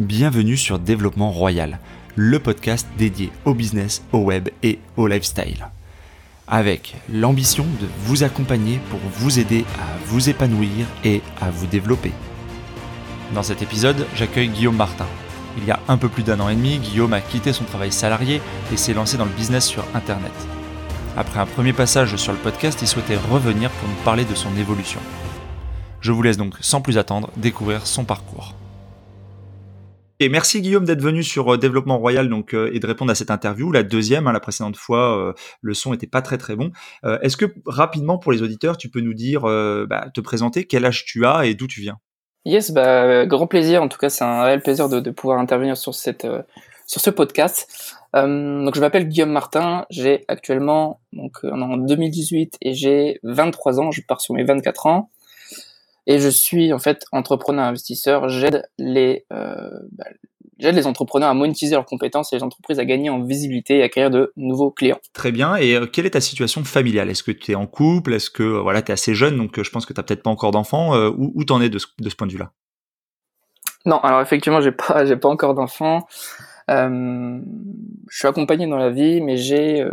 bienvenue sur Développement Royal, le podcast dédié au business, au web et au lifestyle. Avec l'ambition de vous accompagner pour vous aider à vous épanouir et à vous développer. Dans cet épisode, j'accueille Guillaume Martin. Il y a un peu plus d'un an et demi, Guillaume a quitté son travail salarié et s'est lancé dans le business sur Internet. Après un premier passage sur le podcast, il souhaitait revenir pour nous parler de son évolution. Je vous laisse donc sans plus attendre découvrir son parcours. Merci Guillaume d'être venu sur euh, Développement Royal donc euh, et de répondre à cette interview. La deuxième, hein, la précédente fois, euh, le son était pas très très bon. Est-ce que rapidement pour les auditeurs, tu peux nous dire, bah, te présenter, quel âge tu as et d'où tu viens? Yes, bah, grand plaisir. En tout cas, c'est un réel plaisir de, de, pouvoir intervenir sur cette sur ce podcast. donc je m'appelle Guillaume Martin. J'ai actuellement donc en 2018 et j'ai 23 ans. Je pars sur mes 24 ans. Et je suis en fait entrepreneur investisseur. J'aide les, euh, bah, j'aide les entrepreneurs à monétiser leurs compétences et les entreprises à gagner en visibilité et à acquérir de nouveaux clients. Très bien. Et euh, quelle est ta situation familiale? Est-ce que tu es en couple? Est-ce que euh, voilà, tu es assez jeune? Donc je pense que tu n'as peut-être pas encore d'enfants Où, où t'en es de ce, de ce point de vue-là? Non, alors effectivement, j'ai pas j'ai pas encore d'enfants. je suis accompagné dans la vie, mais j'ai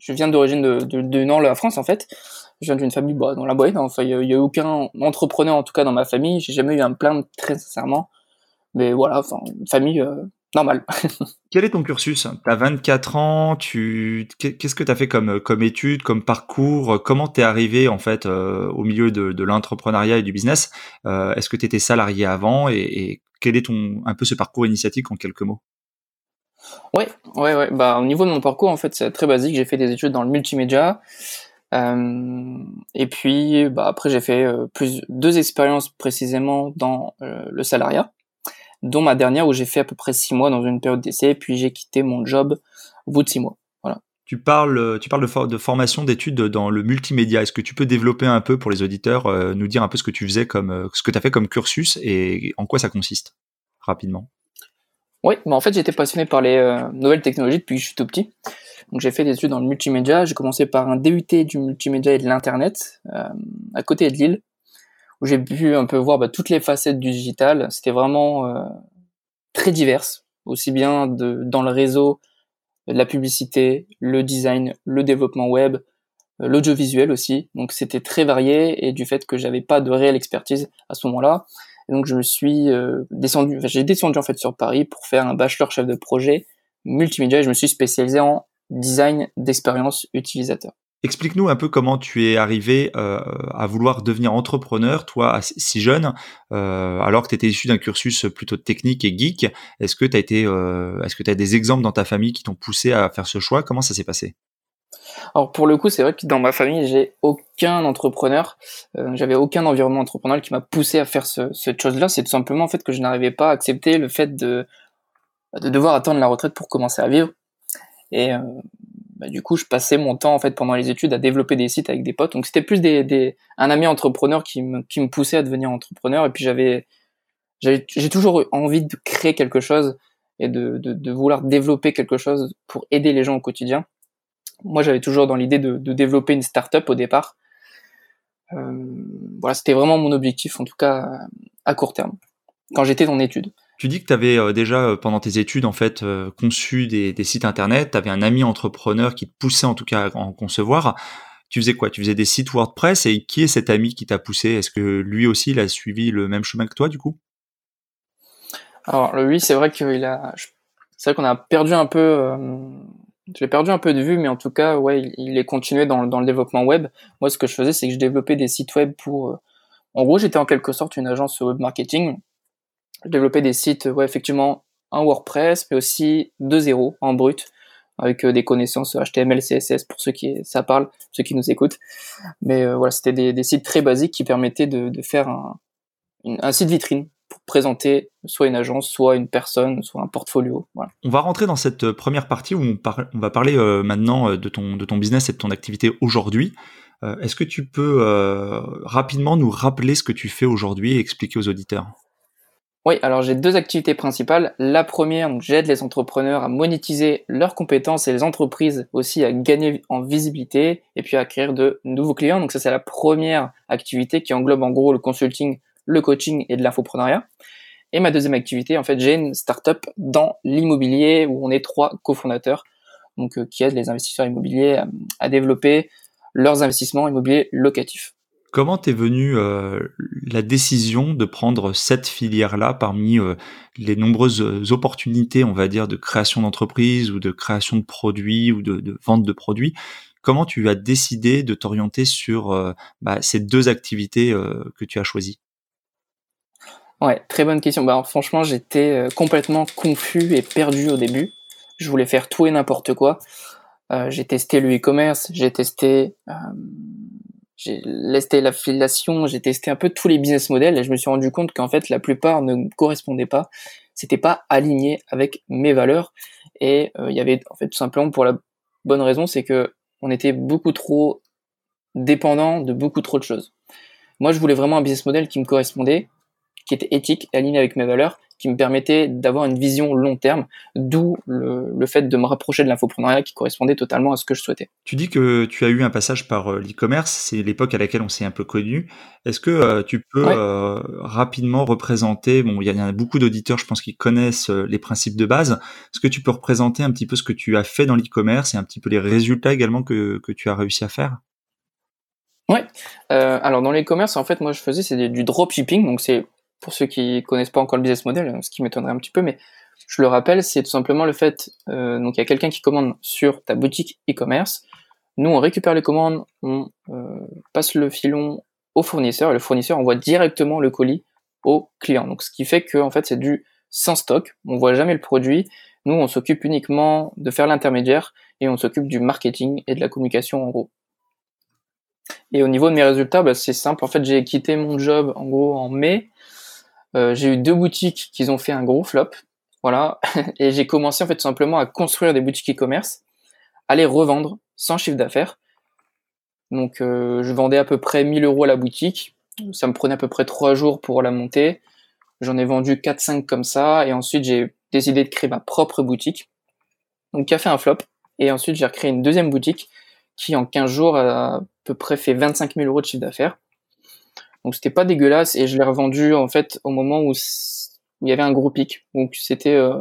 je viens d'origine de, de, de la France en fait je viens d'une famille bah, dans la boîte. Hein. Enfin, il y, a aucun entrepreneur en tout cas dans ma famille. J'ai jamais eu un plein très sincèrement. Mais voilà, enfin, une famille euh, normale. Quel est ton cursus? Tu as 24 ans, tu qu'est-ce que tu as fait comme comme études, comme parcours? Comment t'es arrivé en fait euh, au milieu de, de l'entrepreneuriat et du business? Euh, Est-ce que tu étais salarié avant et, et, quel est ton un peu ce parcours initiatique en quelques mots? Ouais, ouais, ouais. Bah au niveau de mon parcours en fait, c'est très basique. J'ai fait des études dans le multimédia. Euh, et puis bah, après j'ai fait euh, plus deux expériences précisément dans euh, le salariat, dont ma dernière où j'ai fait à peu près six mois dans une période d'essai, puis j'ai quitté mon job au bout de six mois. Voilà. Tu parles, tu parles de, de formation d'études dans le multimédia. Est-ce que tu peux développer un peu pour les auditeurs, nous dire un peu ce que tu faisais comme, ce que tu as fait comme cursus et en quoi ça consiste rapidement? Oui, bah en fait j'étais passionné par les nouvelles technologies depuis que je suis tout petit. Donc j'ai fait des études dans le multimédia. J'ai commencé par un DUT du multimédia et de l'internet euh, à côté de Lille, où j'ai pu un peu voir bah, toutes les facettes du digital. C'était vraiment euh, très divers, aussi bien de, dans le réseau, la publicité, le design, le développement web, euh, l'audiovisuel aussi. Donc c'était très varié et du fait que j'avais pas de réelle expertise à ce moment-là. Donc je me suis euh, descendu, enfin, j'ai descendu en fait sur Paris pour faire un bachelor chef de projet multimédia et je me suis spécialisé en design d'expérience utilisateur. Explique-nous un peu comment tu es arrivé euh, à vouloir devenir entrepreneur, toi si jeune, euh, alors que tu étais issu d'un cursus plutôt technique et geek. Est-ce que tu as été, euh, est-ce que tu as des exemples dans ta famille qui t'ont poussé à faire ce choix? Comment ça s'est passé? Alors pour le coup, c'est vrai que dans ma famille, j'ai aucun entrepreneur, euh, j'avais aucun environnement entrepreneurial qui m'a poussé à faire ce, cette chose-là. C'est tout simplement en fait que je n'arrivais pas à accepter le fait de de devoir attendre la retraite pour commencer à vivre. Et euh, bah, du coup, je passais mon temps en fait pendant les études à développer des sites avec des potes. Donc c'était plus des, un ami entrepreneur qui me, qui me poussait à devenir entrepreneur. Et puis j'avais, j'ai toujours eu envie de créer quelque chose et de, de, vouloir développer quelque chose pour aider les gens au quotidien. Moi, j'avais toujours dans l'idée de, de, développer une start-up au départ. Euh, voilà, c'était vraiment mon objectif, en tout cas à court terme, quand j'étais en études. Tu dis que tu avais euh, déjà euh, pendant tes études en fait euh, conçu des, sites internet, tu avais un ami entrepreneur qui te poussait en tout cas à en concevoir. Tu faisais quoi? Tu faisais des sites WordPress et qui est cet ami qui t'a poussé? Est-ce que lui aussi il a suivi le même chemin que toi du coup? Alors lui c'est vrai qu'il a c'est vrai qu'on a perdu un peu je l'ai perdu un peu de vue mais en tout cas ouais il, est continué dans, dans le développement web. Moi ce que je faisais c'est que je développais des sites web pour en gros j'étais en quelque sorte une agence web marketing développer des sites, ouais, effectivement, un WordPress, mais aussi de zéro, en brut, avec euh, des connaissances HTML, CSS pour ceux qui ça parle, ceux qui nous écoutent. Mais euh, voilà, c'était des, sites très basiques qui permettaient de, faire un, site vitrine pour présenter soit une agence, soit une personne, soit un portfolio. On va rentrer dans cette euh, première partie où on, on va parler maintenant de ton, de ton business et de ton activité aujourd'hui. Est-ce que tu peux rapidement nous rappeler ce que tu fais aujourd'hui et expliquer aux auditeurs? Oui, alors j'ai deux activités principales. La première, j'aide les entrepreneurs à monétiser leurs compétences et les entreprises aussi à gagner en visibilité et puis à acquérir de nouveaux clients. Donc ça, c'est la première activité qui englobe en gros le consulting, le coaching et de l'infoprenariat. Et ma deuxième activité, en fait, j'ai une startup dans l'immobilier où on est trois cofondateurs, donc qui aident les investisseurs immobiliers à développer leurs investissements immobiliers locatifs. Comment t'es venue euh, la décision de prendre cette filière-là parmi euh, les nombreuses euh, opportunités, on va dire, de création d'entreprise ou de création de produits ou de, vente de produits? Comment tu as décidé de t'orienter sur bah, ces deux activités que tu as choisies? Ouais, très bonne question. Bah, franchement, j'étais complètement confus et perdu au début. Je voulais faire tout et n'importe quoi. j'ai testé le e-commerce, j'ai testé j'ai testé l'affiliation, j'ai testé un peu tous les business models et je me suis rendu compte qu'en fait la plupart ne correspondaient pas, c'était pas aligné avec mes valeurs. Et euh, il y avait en fait tout simplement pour la bonne raison, c'est que on était beaucoup trop dépendant de beaucoup trop de choses. Moi, je voulais vraiment un business model qui me correspondait, qui était éthique, aligné avec mes valeurs, qui me permettait d'avoir une vision long terme, d'où le, fait de me rapprocher de l'infoprenariat qui correspondait totalement à ce que je souhaitais. Tu dis que tu as eu un passage par euh, l'e-commerce, c'est l'époque à laquelle on s'est un peu connu. Est-ce que euh, tu peux euh, rapidement représenter, bon, il y, a beaucoup d'auditeurs, je pense, qui connaissent les principes de base. Est-ce que tu peux représenter un petit peu ce que tu as fait dans l'e-commerce et un petit peu les résultats également que, que tu as réussi à faire? Ouais. alors dans l'e-commerce, en fait, moi je faisais c'est du dropshipping, donc c'est pour ceux qui connaissent pas encore le business model, ce qui m'étonnerait un petit peu, mais je le rappelle, c'est tout simplement le fait, euh, donc il y a quelqu'un qui commande sur ta boutique e-commerce, nous on récupère les commandes, on euh, passe le filon au fournisseur, et le fournisseur envoie directement le colis au client. Donc ce qui fait que en fait c'est du sans stock, on voit jamais le produit, nous on s'occupe uniquement de faire l'intermédiaire et on s'occupe du marketing et de la communication en gros. Et au niveau de mes résultats, bah, c'est simple. En fait, j'ai quitté mon job en gros en mai. Euh, j'ai eu deux boutiques qui ont fait un gros flop, voilà, et j'ai commencé en fait tout simplement à construire des boutiques e-commerce, à les revendre sans chiffre d'affaires. Donc euh, je vendais à peu près 1000 euros à la boutique, ça me prenait à peu près trois jours pour la monter. J'en ai vendu 4-5 comme ça, et ensuite j'ai décidé de créer ma propre boutique, donc qui a fait un flop. Et ensuite j'ai recréé une deuxième boutique qui en 15 jours a à peu près fait 25 000 euros de chiffre d'affaires. Donc c'était pas dégueulasse et je l'ai revendu en fait au moment où, il y avait un gros pic. Donc c'était euh,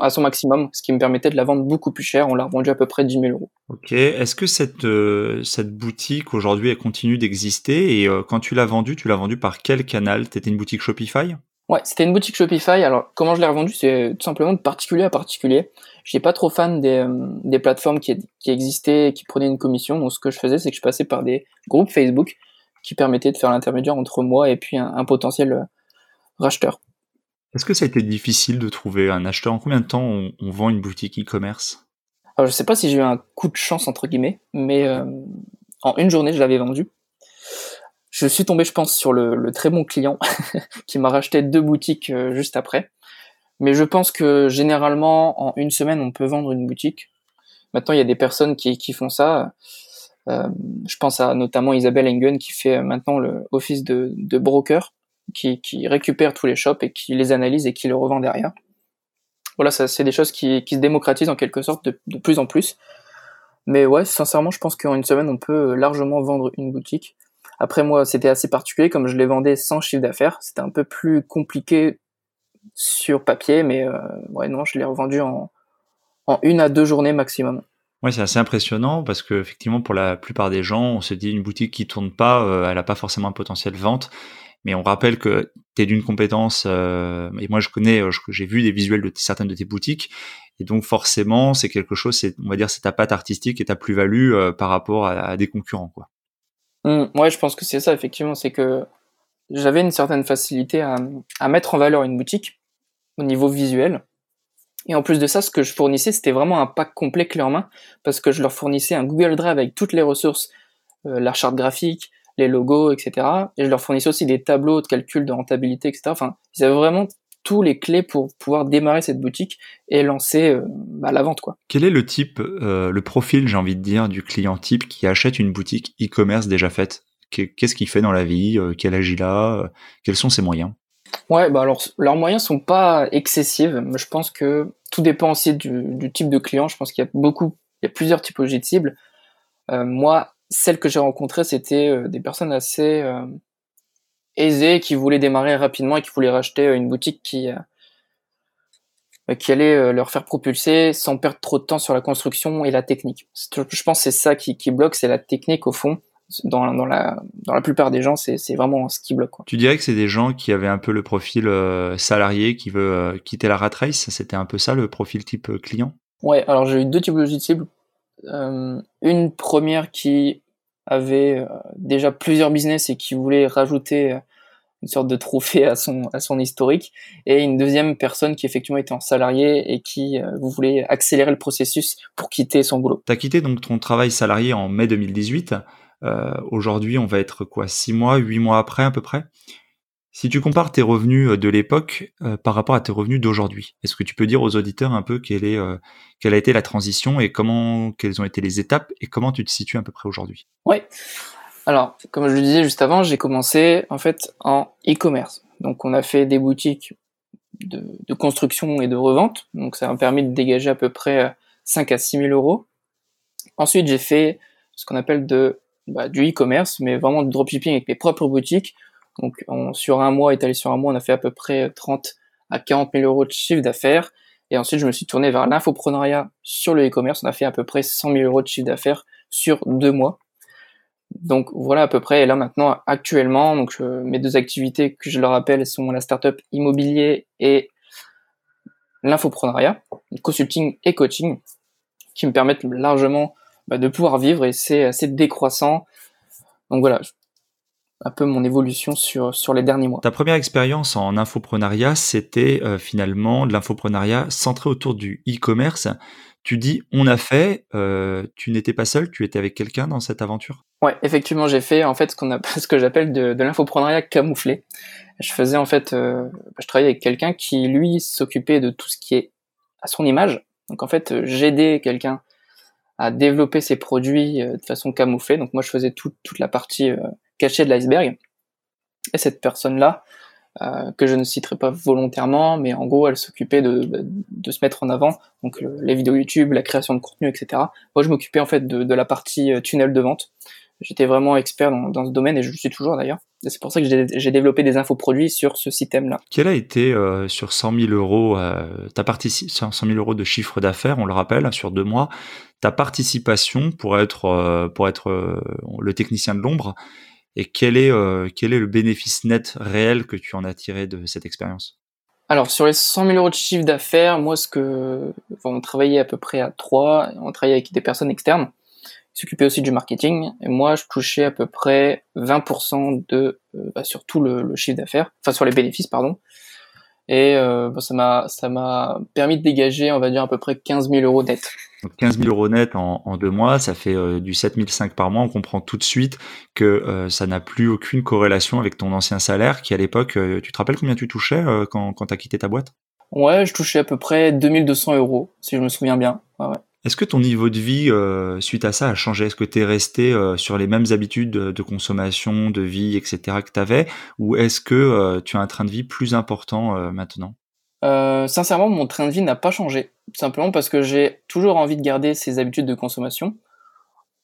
à son maximum, ce qui me permettait de la vendre beaucoup plus cher. On l'a revendu à peu près 10 000 euros. Ok. Est-ce que cette, euh, cette boutique aujourd'hui elle continue d'exister? Et euh, quand tu l'as vendue, tu l'as vendue par quel canal? T'étais une boutique Shopify? Ouais, c'était une boutique Shopify. Alors, comment je l'ai revendue? C'est tout simplement de particulier à particulier. Je n'étais pas trop fan des, des plateformes qui, qui existaient et qui prenaient une commission. Donc, ce que je faisais, c'est que je passais par des groupes Facebook qui permettait de faire l'intermédiaire entre moi et puis un, potentiel euh, racheteur. Est-ce que ça a été difficile de trouver un acheteur? En combien de temps on, vend une boutique e-commerce? Alors, je sais pas si j'ai eu un coup de chance entre guillemets, mais euh, en une journée, je l'avais vendu. Je suis tombé, je pense, sur le, très bon client qui m'a racheté deux boutiques euh, juste après. Mais je pense que généralement, en une semaine, on peut vendre une boutique. Maintenant, il y a des personnes qui, qui font ça. Euh, je pense à notamment Isabelle Engen qui fait maintenant le office de, de broker, qui, qui, récupère tous les shops et qui les analyse et qui les revend derrière. Voilà, ça c'est des choses qui, qui, se démocratisent en quelque sorte de, de plus en plus. Mais ouais, sincèrement, je pense qu'en une semaine, on peut largement vendre une boutique. Après, moi, c'était assez particulier, comme je les vendais sans chiffre d'affaires. C'était un peu plus compliqué sur papier, mais euh, ouais, non, je l'ai revendu en, en une à deux journées maximum. Oui, c'est assez impressionnant parce que effectivement, pour la plupart des gens, on se dit une boutique qui tourne pas, euh, elle n'a pas forcément un potentiel vente. Mais on rappelle que tu es d'une compétence, euh, et moi je connais, euh, j'ai vu des visuels de certaines de tes boutiques, et donc forcément c'est quelque chose, c'est, on va dire c'est ta patte artistique et ta plus-value par rapport à, des concurrents. quoi. Mmh, ouais, je pense que c'est ça effectivement, c'est que j'avais une certaine facilité à mettre en valeur une boutique au niveau visuel, et en plus de ça, ce que je fournissais, c'était vraiment un pack complet clé en main, parce que je leur fournissais un Google Drive avec toutes les ressources, euh, la charte graphique, les logos, etc. Et je leur fournissais aussi des tableaux de calcul de rentabilité, etc. Enfin, ils avaient vraiment tous les clés pour pouvoir démarrer cette boutique et lancer euh, bah, la vente. Quoi. Quel est le type, euh, le profil, j'ai envie de dire, du client type qui achète une boutique e-commerce déjà faite? Qu'est-ce qu'il fait dans la vie? Quel âge il a? Quels sont ses moyens? Ouais, bah alors leurs moyens sont pas excessifs. Je pense que tout dépend aussi du, type de client. Je pense qu'il y a beaucoup, il y a plusieurs typologies de cibles. Euh, moi, celles que j'ai rencontrées, c'était euh, des personnes assez, euh, aisés, qui voulaient démarrer rapidement et qui voulaient racheter une boutique qui qui allait leur faire propulser sans perdre trop de temps sur la construction et la technique. Je pense que c'est ça qui, qui bloque, c'est la technique au fond dans, dans, la, dans la plupart des gens, c'est vraiment ce qui bloque. Quoi. Tu dirais que c'est des gens qui avaient un peu le profil euh, salarié, qui veut euh, quitter la rat race? C'était un peu ça le profil type euh, client? Ouais, alors j'ai eu deux typologies de cibles. une première qui avait déjà plusieurs business et qui voulait rajouter une sorte de trophée à son, à son historique, et une deuxième personne qui effectivement était en salarié et qui voulait accélérer le processus pour quitter son boulot. Tu as quitté donc ton travail salarié en mai 2018. Euh, aujourd'hui, on va être quoi, six mois, huit mois après à peu près? Si tu compares tes revenus euh, de l'époque euh, par rapport à tes revenus d'aujourd'hui, est-ce que tu peux dire aux auditeurs un peu quelle, est, quelle a été la transition et comment, quelles ont été les étapes et comment tu te situes à peu près aujourd'hui? Oui. Alors, comme je le disais juste avant, j'ai commencé en fait en e-commerce. Donc, on a fait des boutiques de, de, construction et de revente. Donc, ça m'a permis de dégager à peu près 5 à 6 000 euros. Ensuite, j'ai fait ce qu'on appelle de bah, du e-commerce, mais vraiment du dropshipping avec mes propres boutiques. Donc sur un mois, étalé sur un mois, on a fait à peu près 30 à 40 000 euros de chiffre d'affaires. Et ensuite, je me suis tourné vers l'infoprenariat sur le e-commerce. On a fait à peu près 100 000 euros de chiffre d'affaires sur deux mois. Donc voilà à peu près. Et là maintenant, actuellement, donc mes deux activités que je le rappelle sont la startup immobilier et l'infoprenariat, consulting et coaching, qui me permettent largement bah, de pouvoir vivre et c'est assez décroissant. Donc voilà, un peu mon évolution sur, sur les derniers mois. Ta première expérience en infoprenariat, c'était euh, finalement de l'infoprenariat centré autour du e-commerce. Tu dis on a fait, euh, tu n'étais pas seul, tu étais avec quelqu'un dans cette aventure? Ouais, effectivement, j'ai fait en fait ce qu'on a, ce que j'appelle de, de l'infoprenariat camouflé. Je faisais en fait, euh, je travaillais avec quelqu'un qui lui s'occupait de tout ce qui est à son image. Donc en fait, j'aidais quelqu'un à développer ses produits euh, de façon camouflée. Donc moi, je faisais toute la partie euh, cachée de l'iceberg. Et cette personne-là, euh, que je ne citerai pas volontairement, mais en gros, elle s'occupait de, de, se mettre en avant, donc les vidéos YouTube, la création de contenu, etc. Moi, je m'occupais en fait de, de, la partie tunnel de vente. J'étais vraiment expert dans, dans, ce domaine et je le suis toujours d'ailleurs. C'est pour ça que j'ai développé des infoproduits sur ce système-là. Quel a été euh, sur 100 000 euros, euh, ta participation, 100 000 euros de chiffre d'affaires, on le rappelle, sur deux mois, ta participation pour être euh, pour être euh, le technicien de l'ombre et quel est quel est le bénéfice net réel que tu en as tiré de cette expérience? Alors sur les 100 000 euros de chiffre d'affaires, moi ce que on travaillait à peu près à trois, on travaillait avec des personnes externes s'occupait aussi du marketing. Et moi, je touchais à peu près 20% de euh, bah, sur tout le, chiffre d'affaires, enfin sur les bénéfices, pardon. Et euh, bah, ça m'a ça m'a permis de dégager, on va dire à peu près 15 000 euros net. Donc 15 000 euros net en, en deux mois, ça fait euh, du 7 500 par mois. On comprend tout de suite que euh, ça n'a plus aucune corrélation avec ton ancien salaire, qui à l'époque, tu te rappelles combien tu touchais quand quand t'as quitté ta boîte? Ouais, je touchais à peu près 2200 euros, si je me souviens bien. Ouais, ouais. Est-ce que ton niveau de vie, euh, suite à ça, a changé? Est-ce que tu es resté euh, sur les mêmes habitudes de, consommation, de vie, etc. que tu avais Ou est-ce que euh, tu as un train de vie plus important maintenant? Sincèrement, mon train de vie n'a pas changé. Simplement parce que j'ai toujours envie de garder ces habitudes de consommation.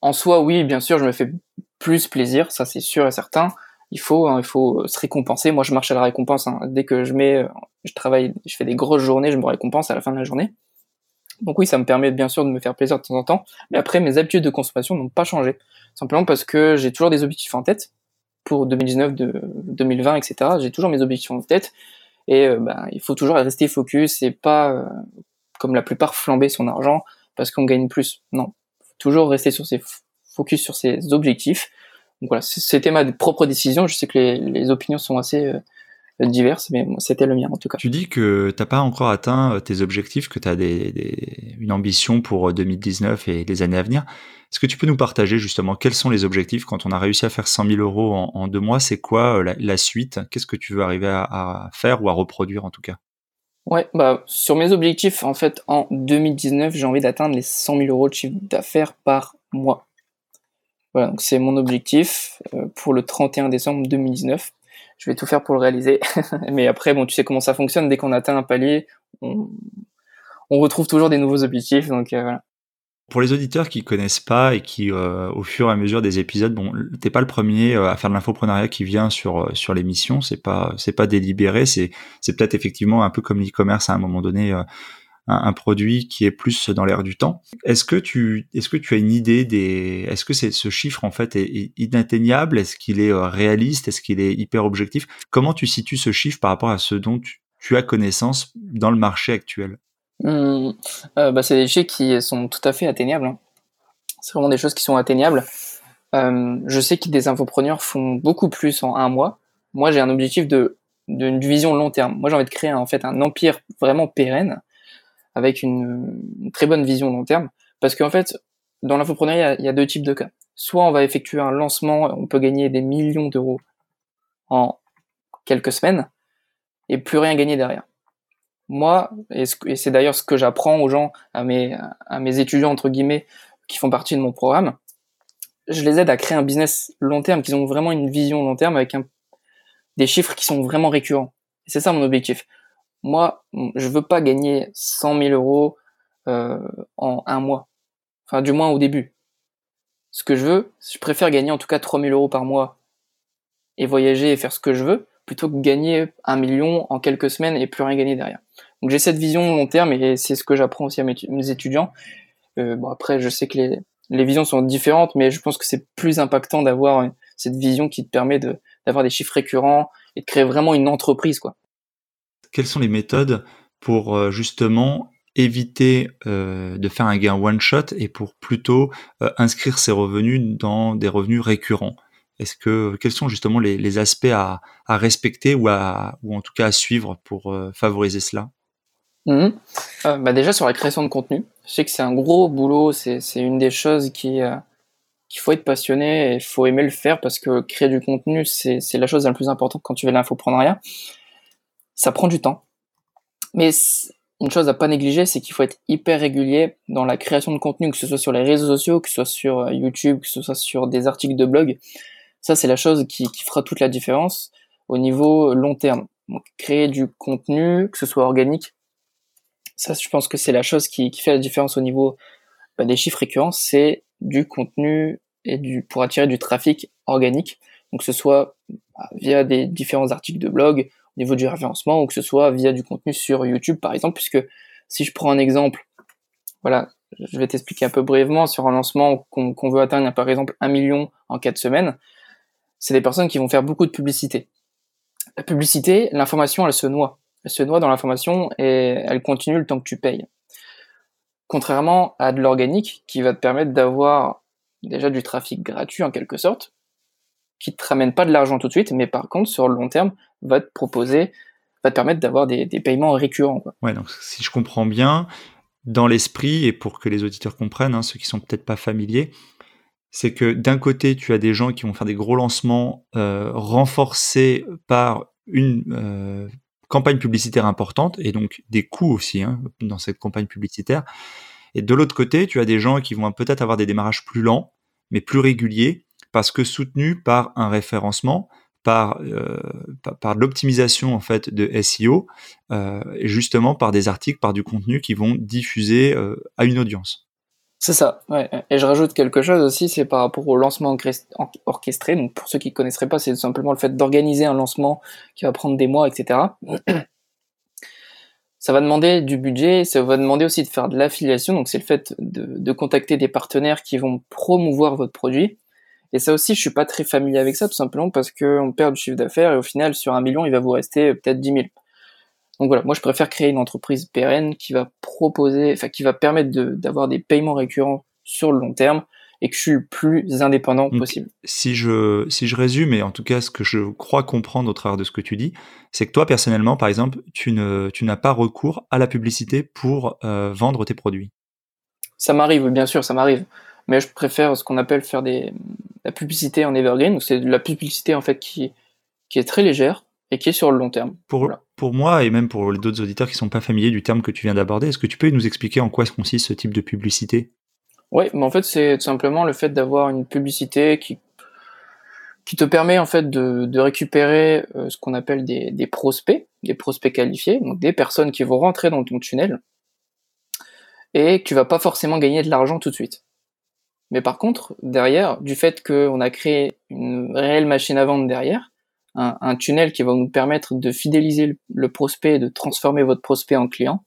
En soi, oui, bien sûr, je me fais plus plaisir, ça c'est sûr et certain. Il faut, hein, il faut se récompenser. Moi, je marche à la récompense. Hein. Dès que je mets, je travaille, je fais des grosses journées, je me récompense à la fin de la journée. Donc oui, ça me permet bien sûr de me faire plaisir de temps en temps, mais après mes habitudes de consommation n'ont pas changé, simplement parce que j'ai toujours des objectifs en tête pour 2019, 2020, etc. J'ai toujours mes objectifs en tête et euh, ben, il faut toujours rester focus et pas euh, comme la plupart flamber son argent parce qu'on gagne plus. Non, faut toujours rester sur ses focus sur ses objectifs. Donc voilà, c'était ma propre décision. Je sais que les, les opinions sont assez euh, diverses, mais c'était le mien en tout cas. Tu dis que t'as pas encore atteint euh, tes objectifs, que tu as des, des, une ambition pour 2019 euh, et les années à venir. Est-ce que tu peux nous partager justement quels sont les objectifs quand on a réussi à faire 100 000 euros en, en deux mois? C'est quoi euh, la, la suite? Qu'est-ce que tu veux arriver à, à, faire ou à reproduire en tout cas? Ouais, bah sur mes objectifs, en fait, en 2019, j'ai envie d'atteindre les 100 000 euros de chiffre d'affaires par mois. Voilà, donc c'est mon objectif pour le 31 décembre 2019 je vais tout faire pour le réaliser. Mais après, bon, tu sais comment ça fonctionne. Dès qu'on atteint un palier, on, retrouve toujours des nouveaux objectifs. Donc euh, voilà. Pour les auditeurs qui connaissent pas et qui, euh, au fur et à mesure des épisodes, bon, t'es pas le premier euh, à faire de l'infoprenariat qui vient sur sur l'émission. C'est pas c'est pas délibéré. C'est c'est peut-être effectivement un peu comme l'e-commerce à un moment donné. Un, produit qui est plus dans l'air du temps. Est-ce que tu est-ce que tu as une idée des est-ce que ce chiffre en fait est, inatteignable? Est-ce qu'il est réaliste? Est-ce qu'il est hyper objectif? Comment tu situes ce chiffre par rapport à ce dont tu, tu as connaissance dans le marché actuel? Mmh. Euh, bah, c'est des chiffres qui sont tout à fait atteignables. Hein. C'est vraiment des choses qui sont atteignables. Euh, je sais que des infopreneurs font beaucoup plus en un mois. Moi, j'ai un objectif de d'une vision long terme. Moi, j'ai envie de créer en fait un empire vraiment pérenne avec une, très bonne vision long terme. Parce qu'en fait, dans l'infoprenariat, il y, a deux types de cas. Soit on va effectuer un lancement, on peut gagner des millions d'euros en quelques semaines et plus rien gagner derrière moi, et, c'est d'ailleurs ce que j'apprends aux gens, à mes, à mes étudiants, entre guillemets, qui font partie de mon programme, je les aide à créer un business long terme, qu'ils ont vraiment une vision long terme avec un, des chiffres qui sont vraiment récurrents. C'est ça mon objectif. Moi, je veux pas gagner 100 000 euros euh, en un mois. Enfin, du moins au début. Ce que je veux, je préfère gagner en tout cas 3 000 euros par mois et voyager et faire ce que je veux, plutôt que gagner un million en quelques semaines et plus rien gagner derrière. Donc j'ai cette vision long terme et c'est ce que j'apprends aussi à mes, étudiants. Euh, bon après, je sais que les, visions sont différentes, mais je pense que c'est plus impactant d'avoir cette vision qui te permet de d'avoir des chiffres récurrents et de créer vraiment une entreprise quoi. Quelles sont les méthodes pour euh, justement éviter euh, de faire un gain one shot et pour plutôt euh, inscrire ses revenus dans des revenus récurrents? Est-ce que quels sont justement les, aspects à, respecter ou à ou en tout cas à suivre pour favoriser cela? Mmh. bah déjà sur la création de contenu, je sais que c'est un gros boulot, c'est une des choses qui qu'il faut être passionné et il faut aimer le faire parce que créer du contenu c'est la chose la plus importante quand tu veux l'infoprenariat. Ça prend du temps, mais une chose à pas négliger, c'est qu'il faut être hyper régulier dans la création de contenu, que ce soit sur les réseaux sociaux, que ce soit sur YouTube, que ce soit sur des articles de blog. Ça, c'est la chose qui, fera toute la différence au niveau long terme. Donc, créer du contenu, que ce soit organique, ça, je pense que c'est la chose qui, qui, fait la différence au niveau bah, des chiffres récurrents, c'est du contenu et du pour attirer du trafic organique. Donc, que ce soit bah, via des différents articles de blog, au niveau du référencement, ou que ce soit via du contenu sur YouTube, par exemple, puisque si je prends un exemple, voilà, je vais t'expliquer un peu brièvement sur un lancement qu'on veut atteindre, par exemple, un million en quatre semaines c'est des personnes qui vont faire beaucoup de publicité. La publicité, l'information, elle se noie. Elle se noie dans l'information et elle continue le temps que tu payes. Contrairement à de l'organique qui va te permettre d'avoir déjà du trafic gratuit en quelque sorte, qui te ramène pas de l'argent tout de suite, mais par contre sur le long terme va te proposer, va te permettre d'avoir des, paiements récurrents. Ouais, donc si je comprends bien, dans l'esprit et pour que les auditeurs comprennent, hein, ceux qui sont peut-être pas familiers, c'est que d'un côté, tu as des gens qui vont faire des gros lancements euh, renforcés par une euh, campagne publicitaire importante et donc des coûts aussi hein, dans cette campagne publicitaire. Et de l'autre côté, tu as des gens qui vont peut-être avoir des démarrages plus lents, mais plus réguliers, parce que soutenus par un référencement, par, euh, par, l'optimisation en fait de SEO, euh, et justement par des articles, par du contenu qui vont diffuser euh, à une audience. C'est ça, ouais. Et je rajoute quelque chose aussi, c'est par rapport au lancement orchestré. Donc pour ceux qui ne connaisseraient pas, c'est simplement le fait d'organiser un lancement qui va prendre des mois, etc. Ça va demander du budget, ça va demander aussi de faire de l'affiliation. Donc c'est le fait de, contacter des partenaires qui vont promouvoir votre produit. Et ça aussi, je suis pas très familier avec ça, tout simplement parce qu'on perd du chiffre d'affaires et au final, sur un million, il va vous rester peut-être 10 000. Donc voilà, moi je préfère créer une entreprise pérenne qui va proposer, enfin qui va permettre d'avoir des paiements récurrents sur le long terme et que je suis le plus indépendant possible. Si je, si je résume, et en tout cas ce que je crois comprendre au travers de ce que tu dis, c'est que toi personnellement, par exemple, tu ne, tu n'as pas recours à la publicité pour euh, vendre tes produits. Ça m'arrive, bien sûr, ça m'arrive. Mais je préfère ce qu'on appelle faire des, la publicité en evergreen. C'est de la publicité en fait qui, qui est très légère, et qui est sur le long terme. Pour, pour moi et même pour d'autres auditeurs qui sont pas familiers du terme que tu viens d'aborder, est-ce que tu peux nous expliquer en quoi consiste ce type de publicité? Oui, mais en fait c'est tout simplement le fait d'avoir une publicité qui qui te permet en fait de, de récupérer euh, ce qu'on appelle des, des, prospects, des prospects qualifiés, donc des personnes qui vont rentrer dans ton tunnel et tu vas pas forcément gagner de l'argent tout de suite. Mais par contre, derrière, du fait qu'on a créé une réelle machine à vendre derrière, un, tunnel qui va nous permettre de fidéliser le, prospect, de transformer votre prospect en client,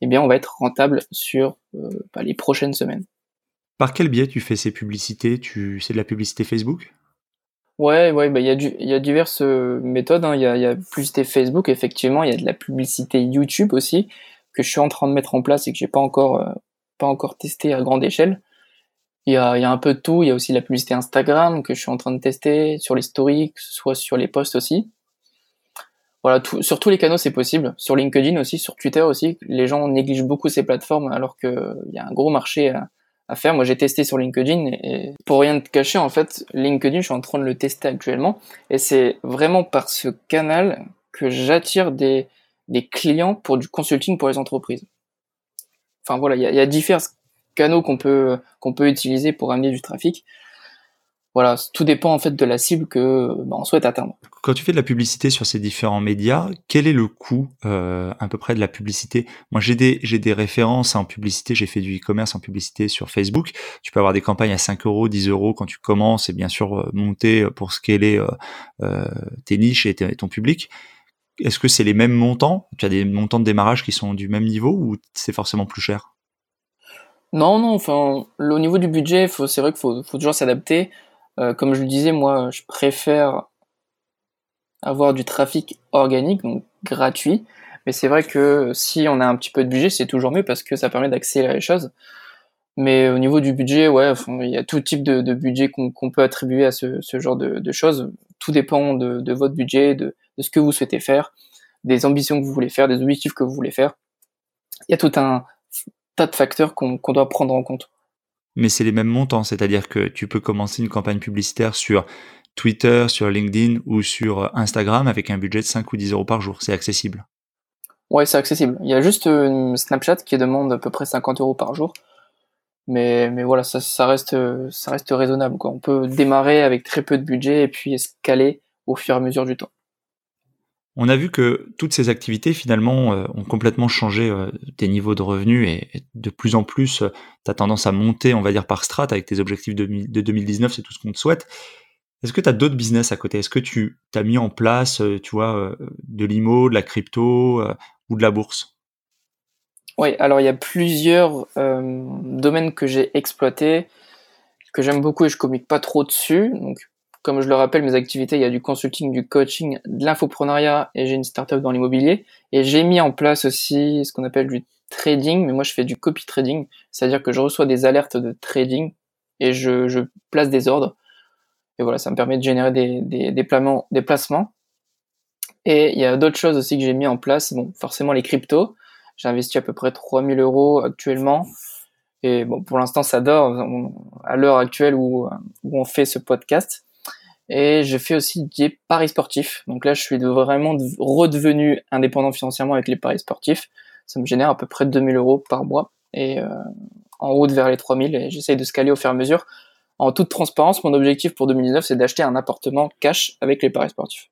eh bien, on va être rentable sur euh, bah, les prochaines semaines. Par quel biais tu fais ces publicités? Tu c'est de la publicité Facebook? Ouais, ouais, bah il y a il y a diverses euh, méthodes. Hein. Il y a, y a publicité Facebook, effectivement. Il y a de la publicité YouTube aussi que je suis en train de mettre en place et que j'ai pas encore euh, pas encore testé à grande échelle. Il y, a, y a un peu de tout. Il y a aussi la publicité Instagram que je suis en train de tester sur les stories, que ce soit sur les posts aussi. Voilà, tout, sur tous les canaux c'est possible. Sur LinkedIn aussi, sur Twitter aussi. Les gens négligent beaucoup ces plateformes alors qu'il y a un gros marché à, faire. Moi, j'ai testé sur LinkedIn et pour rien te cacher, en fait, LinkedIn, je suis en train de le tester actuellement et c'est vraiment par ce canal que j'attire des, des clients pour du consulting pour les entreprises. Enfin voilà, il y y a différents canaux qu'on peut peut utiliser pour amener du trafic. Voilà, tout dépend en fait de la cible que bah, on souhaite atteindre. Quand tu fais de la publicité sur ces différents médias, quel est le coût euh, à peu près de la publicité? Moi, j'ai des j'ai des références en publicité. J'ai fait du e-commerce en publicité sur Facebook. Tu peux avoir des campagnes à 5 euros, 10 euros quand tu commences, et bien sûr euh, monter pour scaler euh, euh, tes niches et ton public. Est-ce que c'est les mêmes montants? Tu as des montants de démarrage qui sont du même niveau ou c'est forcément plus cher? Non, non. Enfin, au niveau du budget, c'est vrai qu'il faut, toujours s'adapter. Euh, comme je le disais, moi, je préfère avoir du trafic organique, donc gratuit. Mais c'est vrai que si on a un petit peu de budget, c'est toujours mieux parce que ça permet d'accélérer les choses. Mais au niveau du budget, ouais, il y a tout type de, budget qu'on peut attribuer à ce, genre de, choses. Tout dépend de, votre budget, de, ce que vous souhaitez faire, des ambitions que vous voulez faire, des objectifs que vous voulez faire. Il y a tout un tas de facteurs qu'on doit prendre en compte. Mais c'est les mêmes montants, c'est-à-dire que tu peux commencer une campagne publicitaire sur Twitter, sur LinkedIn ou sur Instagram avec un budget de 5 ou 10 euros par jour. C'est accessible. Ouais, c'est accessible. Il y a juste une Snapchat qui demande à peu près 50 euros par jour. Mais, mais voilà, ça, ça, reste, ça reste raisonnable. Quoi. On peut démarrer avec très peu de budget et puis escaler au fur et à mesure du temps. On a vu que toutes ces activités finalement euh, ont complètement changé euh, tes niveaux de revenus et, de plus en plus, euh, tu as tendance à monter, on va dire, par strat avec tes objectifs de, de 2019, c'est tout ce qu'on te souhaite. Est-ce que tu as d'autres business à côté? Est-ce que tu as mis en place, tu vois, de l'IMO, de la crypto ou de la bourse? Oui, alors il y a plusieurs domaines que j'ai exploités, que j'aime beaucoup et je communique pas trop dessus. Donc, comme je le rappelle, mes activités, il y a du consulting, du coaching, de l'infoprenariat et j'ai une startup dans l'immobilier. Et j'ai mis en place aussi ce qu'on appelle du trading, mais moi je fais du copy trading, c'est-à-dire que je reçois des alertes de trading et je, place des ordres. Et voilà, ça me permet de générer des, placements. Et il y a d'autres choses aussi que j'ai mis en place. Bon, forcément les cryptos. J'ai investi à peu près 3000 euros actuellement. Et bon, pour l'instant, ça dort à l'heure actuelle où on fait ce podcast. Et je fais aussi des paris sportifs. Donc là, je suis vraiment redevenu indépendant financièrement avec les paris sportifs. Ça me génère à peu près 2000 euros par mois. Et euh, en route vers les 3000. Et j'essaye de scaler au fur et à mesure. En toute transparence, mon objectif pour 2019, c'est d'acheter un appartement cash avec les paris sportifs.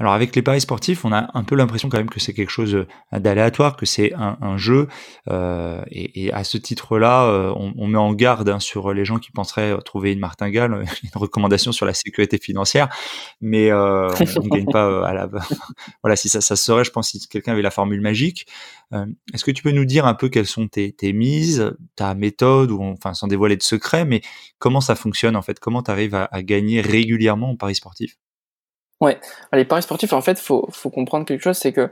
Alors avec les paris sportifs, on a un peu l'impression quand même que c'est quelque chose euh, d'aléatoire, que c'est un, jeu. Euh, et, à ce titre-là, euh, on, met en garde hein, sur les gens qui penseraient trouver une martingale, une recommandation sur la sécurité financière. Mais on ne gagne pas à la... voilà, si ça, ça serait, je pense, si quelqu'un avait la formule magique. Est-ce que tu peux nous dire un peu quelles sont tes, mises, ta méthode, ou enfin sans dévoiler de secret, mais comment ça fonctionne en fait? Comment tu arrives à, à gagner régulièrement en paris sportifs? Ouais, les paris sportifs, en fait, faut, faut comprendre quelque chose, c'est que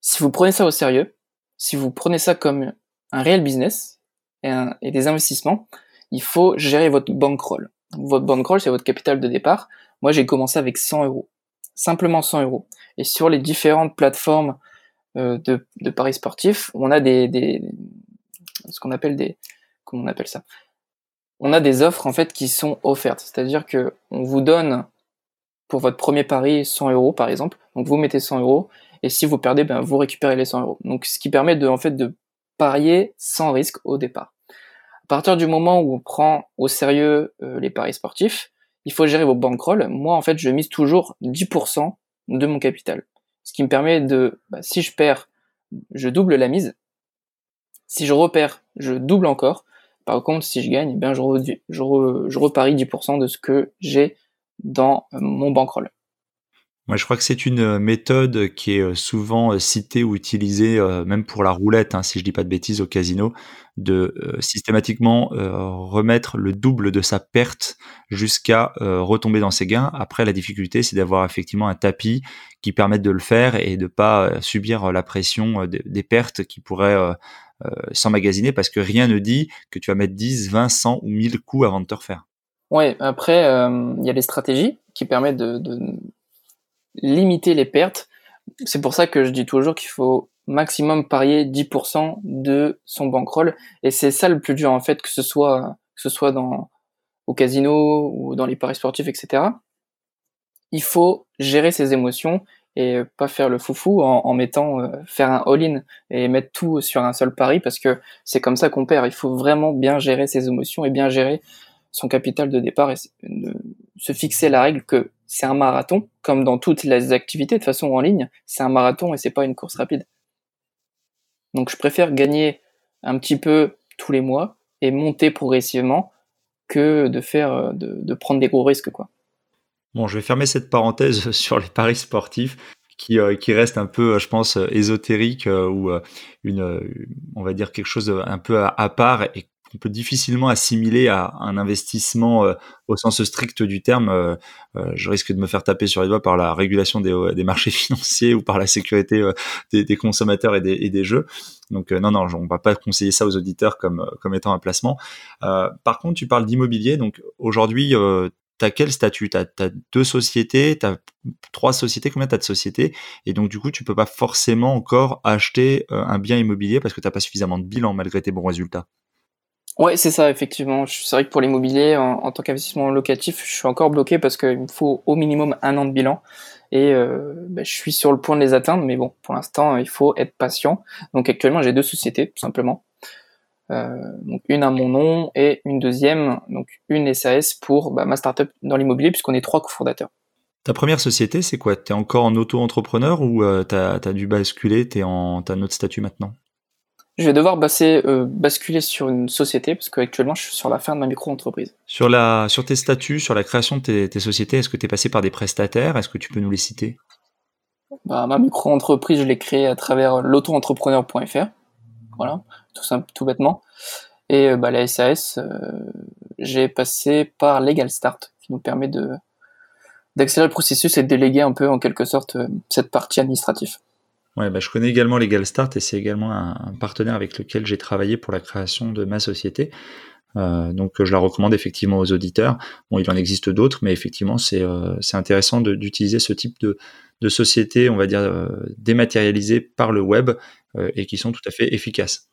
si vous prenez ça au sérieux, si vous prenez ça comme un réel business et, des investissements, il faut gérer votre bankroll. Votre bankroll, c'est votre capital de départ. Moi, j'ai commencé avec 100 euros. Simplement 100 euros. Et sur les différentes plateformes euh, de, de, paris sportifs, on a des, des ce qu'on appelle des, comment on appelle ça? On a des offres, en fait, qui sont offertes. C'est-à-dire que on vous donne pour votre premier pari 100 euros par exemple. Donc vous mettez 100 euros et si vous perdez, ben vous récupérez les 100 euros. Donc ce qui permet de en fait de parier sans risque au départ. À partir du moment où on prend au sérieux euh, les paris sportifs, il faut gérer vos bankrolls. Moi en fait je mise toujours 10% de mon capital. Ce qui me permet de, bah, si je perds, je double la mise. Si je repère, je double encore. Par contre, si je gagne, bien je, je, je reparie 10% de ce que j'ai dans mon bankroll. Moi, je crois que c'est une euh, méthode qui est euh, souvent euh, citée ou utilisée, même pour la roulette, hein, si je dis pas de bêtises, au casino, de systématiquement remettre le double de sa perte jusqu'à retomber dans ses gains. Après, la difficulté, c'est d'avoir effectivement un tapis qui permette de le faire et de pas subir la pression des pertes qui pourraient s'emmagasiner parce que rien ne dit que tu vas mettre 10, 20, 100 ou 1000 coups avant de te refaire. Ouais, après, il y a des stratégies qui permettent de limiter les pertes. C'est pour ça que je dis toujours qu'il faut maximum parier 10% de son bankroll. Et c'est ça le plus dur en fait, que ce soit, que ce soit dans, au casino ou dans les paris sportifs, etc. Il faut gérer ses émotions et pas faire le foufou en, en mettant euh, faire un all-in et mettre tout sur un seul pari parce que c'est comme ça qu'on perd. Il faut vraiment bien gérer ses émotions et bien gérer son capital de départ et se fixer la règle que c'est un marathon, comme dans toutes les activités de façon en ligne, c'est un marathon et c'est pas une course rapide. Donc je préfère gagner un petit peu tous les mois et monter progressivement que de faire de, prendre des gros risques quoi. Bon, je vais fermer cette parenthèse sur les paris sportifs qui, euh, qui reste un peu, je pense, ésotérique euh, ou euh, une, on va dire quelque chose un peu à, à part et qu'on peut difficilement assimiler à un investissement euh, au sens strict du terme. Euh, euh, je risque de me faire taper sur les doigts par la régulation des, marchés financiers ou par la sécurité des, consommateurs et des, jeux. Donc non, non, on va pas conseiller ça aux auditeurs comme, étant un placement. par contre, tu parles d'immobilier. Donc aujourd'hui, tu as quel statut? Tu as, deux sociétés, tu as trois sociétés, combien tu as de sociétés? Et donc du coup, tu peux pas forcément encore acheter un bien immobilier parce que tu n'as pas suffisamment de bilan malgré tes bons résultats. Ouais, c'est ça, effectivement. C'est vrai que pour l'immobilier, en, tant qu'investissement locatif, je suis encore bloqué parce qu'il me faut au minimum un an de bilan. Et euh, bah, je suis sur le point de les atteindre, mais bon, pour l'instant, il faut être patient. Donc actuellement, j'ai deux sociétés, tout simplement. Euh, donc une à mon nom et une deuxième, donc une SAS pour bah, ma startup dans l'immobilier, puisqu'on est trois cofondateurs. Ta première société, c'est quoi? Tu es encore en auto-entrepreneur ou euh, tu as, dû basculer Tu as un autre statut maintenant? Je vais devoir euh, basculer sur une société parce qu'actuellement je suis sur la fin de ma micro-entreprise. Sur, la, sur tes statuts, sur la création de tes, sociétés, est-ce que tu es passé par des prestataires? Est-ce que tu peux nous les citer? Bah, Ma micro-entreprise, je l'ai créée à travers l'auto-entrepreneur.fr. Voilà, tout, simple, tout bêtement. Et euh, bah, la SAS, euh, j'ai passé par Legal Start qui nous permet de d'accélérer le processus et de déléguer un peu en quelque sorte cette partie administrative. Ouais, bah, je connais également Legal Start et c'est également un, partenaire avec lequel j'ai travaillé pour la création de ma société. Euh, donc je la recommande effectivement aux auditeurs. Bon, il en existe d'autres, mais effectivement c'est euh, intéressant d'utiliser ce type de, de société, on va dire euh, dématérialisée par le web et qui sont tout à fait efficaces.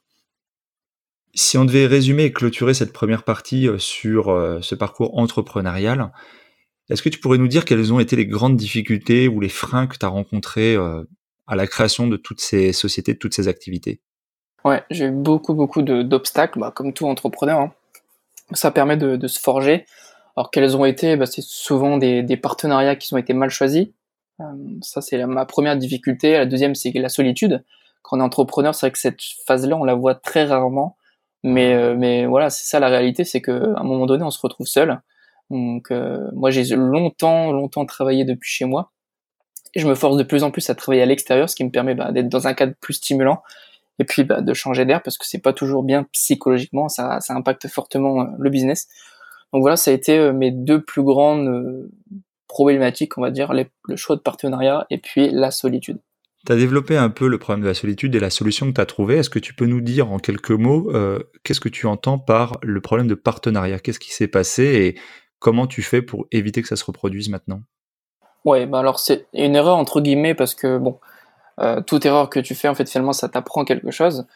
Si on devait résumer et clôturer cette première partie sur ce parcours entrepreneurial, est-ce que tu pourrais nous dire quelles ont été les grandes difficultés ou les freins que tu as rencontrés à la création de toutes ces sociétés, de toutes ces activités Ouais, j'ai eu beaucoup, beaucoup d'obstacles, bah, comme tout entrepreneur. Hein. Ça permet de, de, se forger. Alors, quels ont été bah, C'est souvent des, des, partenariats qui ont été mal choisis. Euh, ça, c'est ma première difficulté. La deuxième, c'est la solitude. Quand on est entrepreneur, c'est vrai que cette phase-là, on la voit très rarement. Mais, euh, mais voilà, c'est ça la réalité, c'est qu'à un moment donné, on se retrouve seul. Donc, euh, moi, j'ai longtemps, longtemps travaillé depuis chez moi je me force de plus en plus à travailler à l'extérieur, ce qui me permet bah, d'être dans un cadre plus stimulant et puis bah, de changer d'air parce que c'est pas toujours bien psychologiquement, ça, impacte fortement euh, le business. Donc voilà, ça a été euh, mes deux plus grandes euh, problématiques, on va dire, le choix de partenariat et puis la solitude. Tu as développé un peu le problème de la solitude et la solution que tu as trouvée. Est-ce que tu peux nous dire en quelques mots qu'est-ce que tu entends par le problème de partenariat? Qu'est-ce qui s'est passé et comment tu fais pour éviter que ça se reproduise maintenant? Ouais, bah alors c'est une erreur entre guillemets parce que bon, euh, toute erreur que tu fais en fait finalement ça t'apprend quelque chose.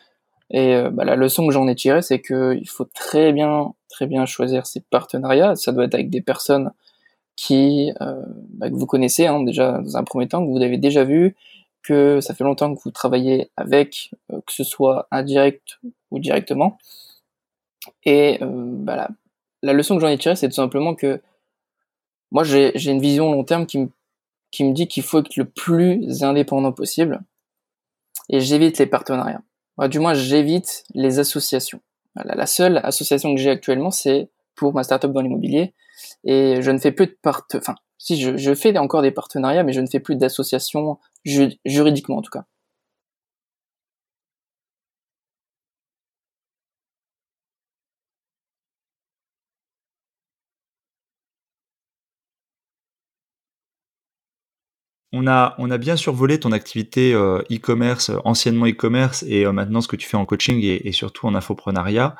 Et euh, bah, la leçon que j'en ai tirée, c'est que il faut très bien, très bien choisir ses partenariats. Ça doit être avec des personnes qui euh, bah, que vous connaissez hein, déjà dans un premier temps, que vous avez déjà vu, que ça fait longtemps que vous travaillez avec, que ce soit indirect ou directement. Et bah, la, la leçon que j'en ai tirée, c'est tout simplement que moi j'ai une vision long terme qui me qui me dit qu'il faut être le plus indépendant possible et j'évite les partenariats. du moins, j'évite les associations. la seule association que j'ai actuellement, c'est pour ma startup dans l'immobilier. Et je ne fais plus de part... Enfin, si, je, fais encore des partenariats, mais je ne fais plus d'associations juridiquement, en tout cas. On a, on a bien survolé ton activité euh, e-commerce, anciennement e-commerce, et euh, maintenant ce que tu fais en coaching et, surtout en infoprenariat.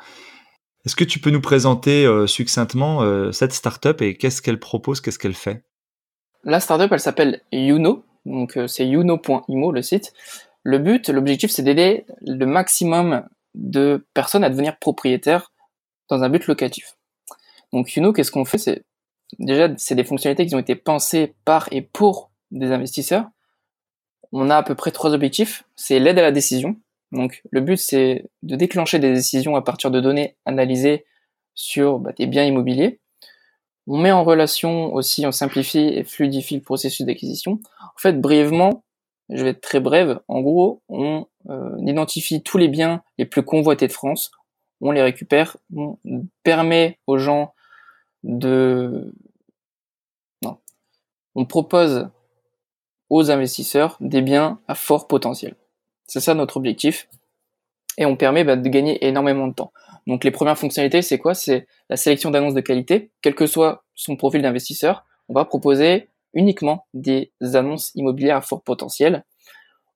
Est-ce que tu peux nous présenter euh, succinctement cette startup et qu'est-ce qu'elle propose, qu'est-ce qu'elle fait? La startup, elle s'appelle Youno, donc c'est youno.imo le site. Le but, l'objectif, c'est d'aider le maximum de personnes à devenir propriétaires dans un but locatif. Donc Youno, qu'est-ce qu'on fait? C'est déjà c'est des fonctionnalités qui ont été pensées par et pour des investisseurs, on a à peu près trois objectifs. C'est l'aide à la décision. Donc le but c'est de déclencher des décisions à partir de données analysées sur bah, des biens immobiliers. On met en relation aussi, on simplifie et fluidifie le processus d'acquisition. En fait, brièvement, je vais être très brève. En gros, on euh, identifie tous les biens les plus convoités de France, on les récupère, on permet aux gens de... Non. On propose aux investisseurs des biens à fort potentiel. C'est ça notre objectif. Et on permet bah, de gagner énormément de temps. Donc les premières fonctionnalités, c'est quoi? C'est la sélection d'annonces de qualité. Quel que soit son profil d'investisseur, on va proposer uniquement des annonces immobilières à fort potentiel.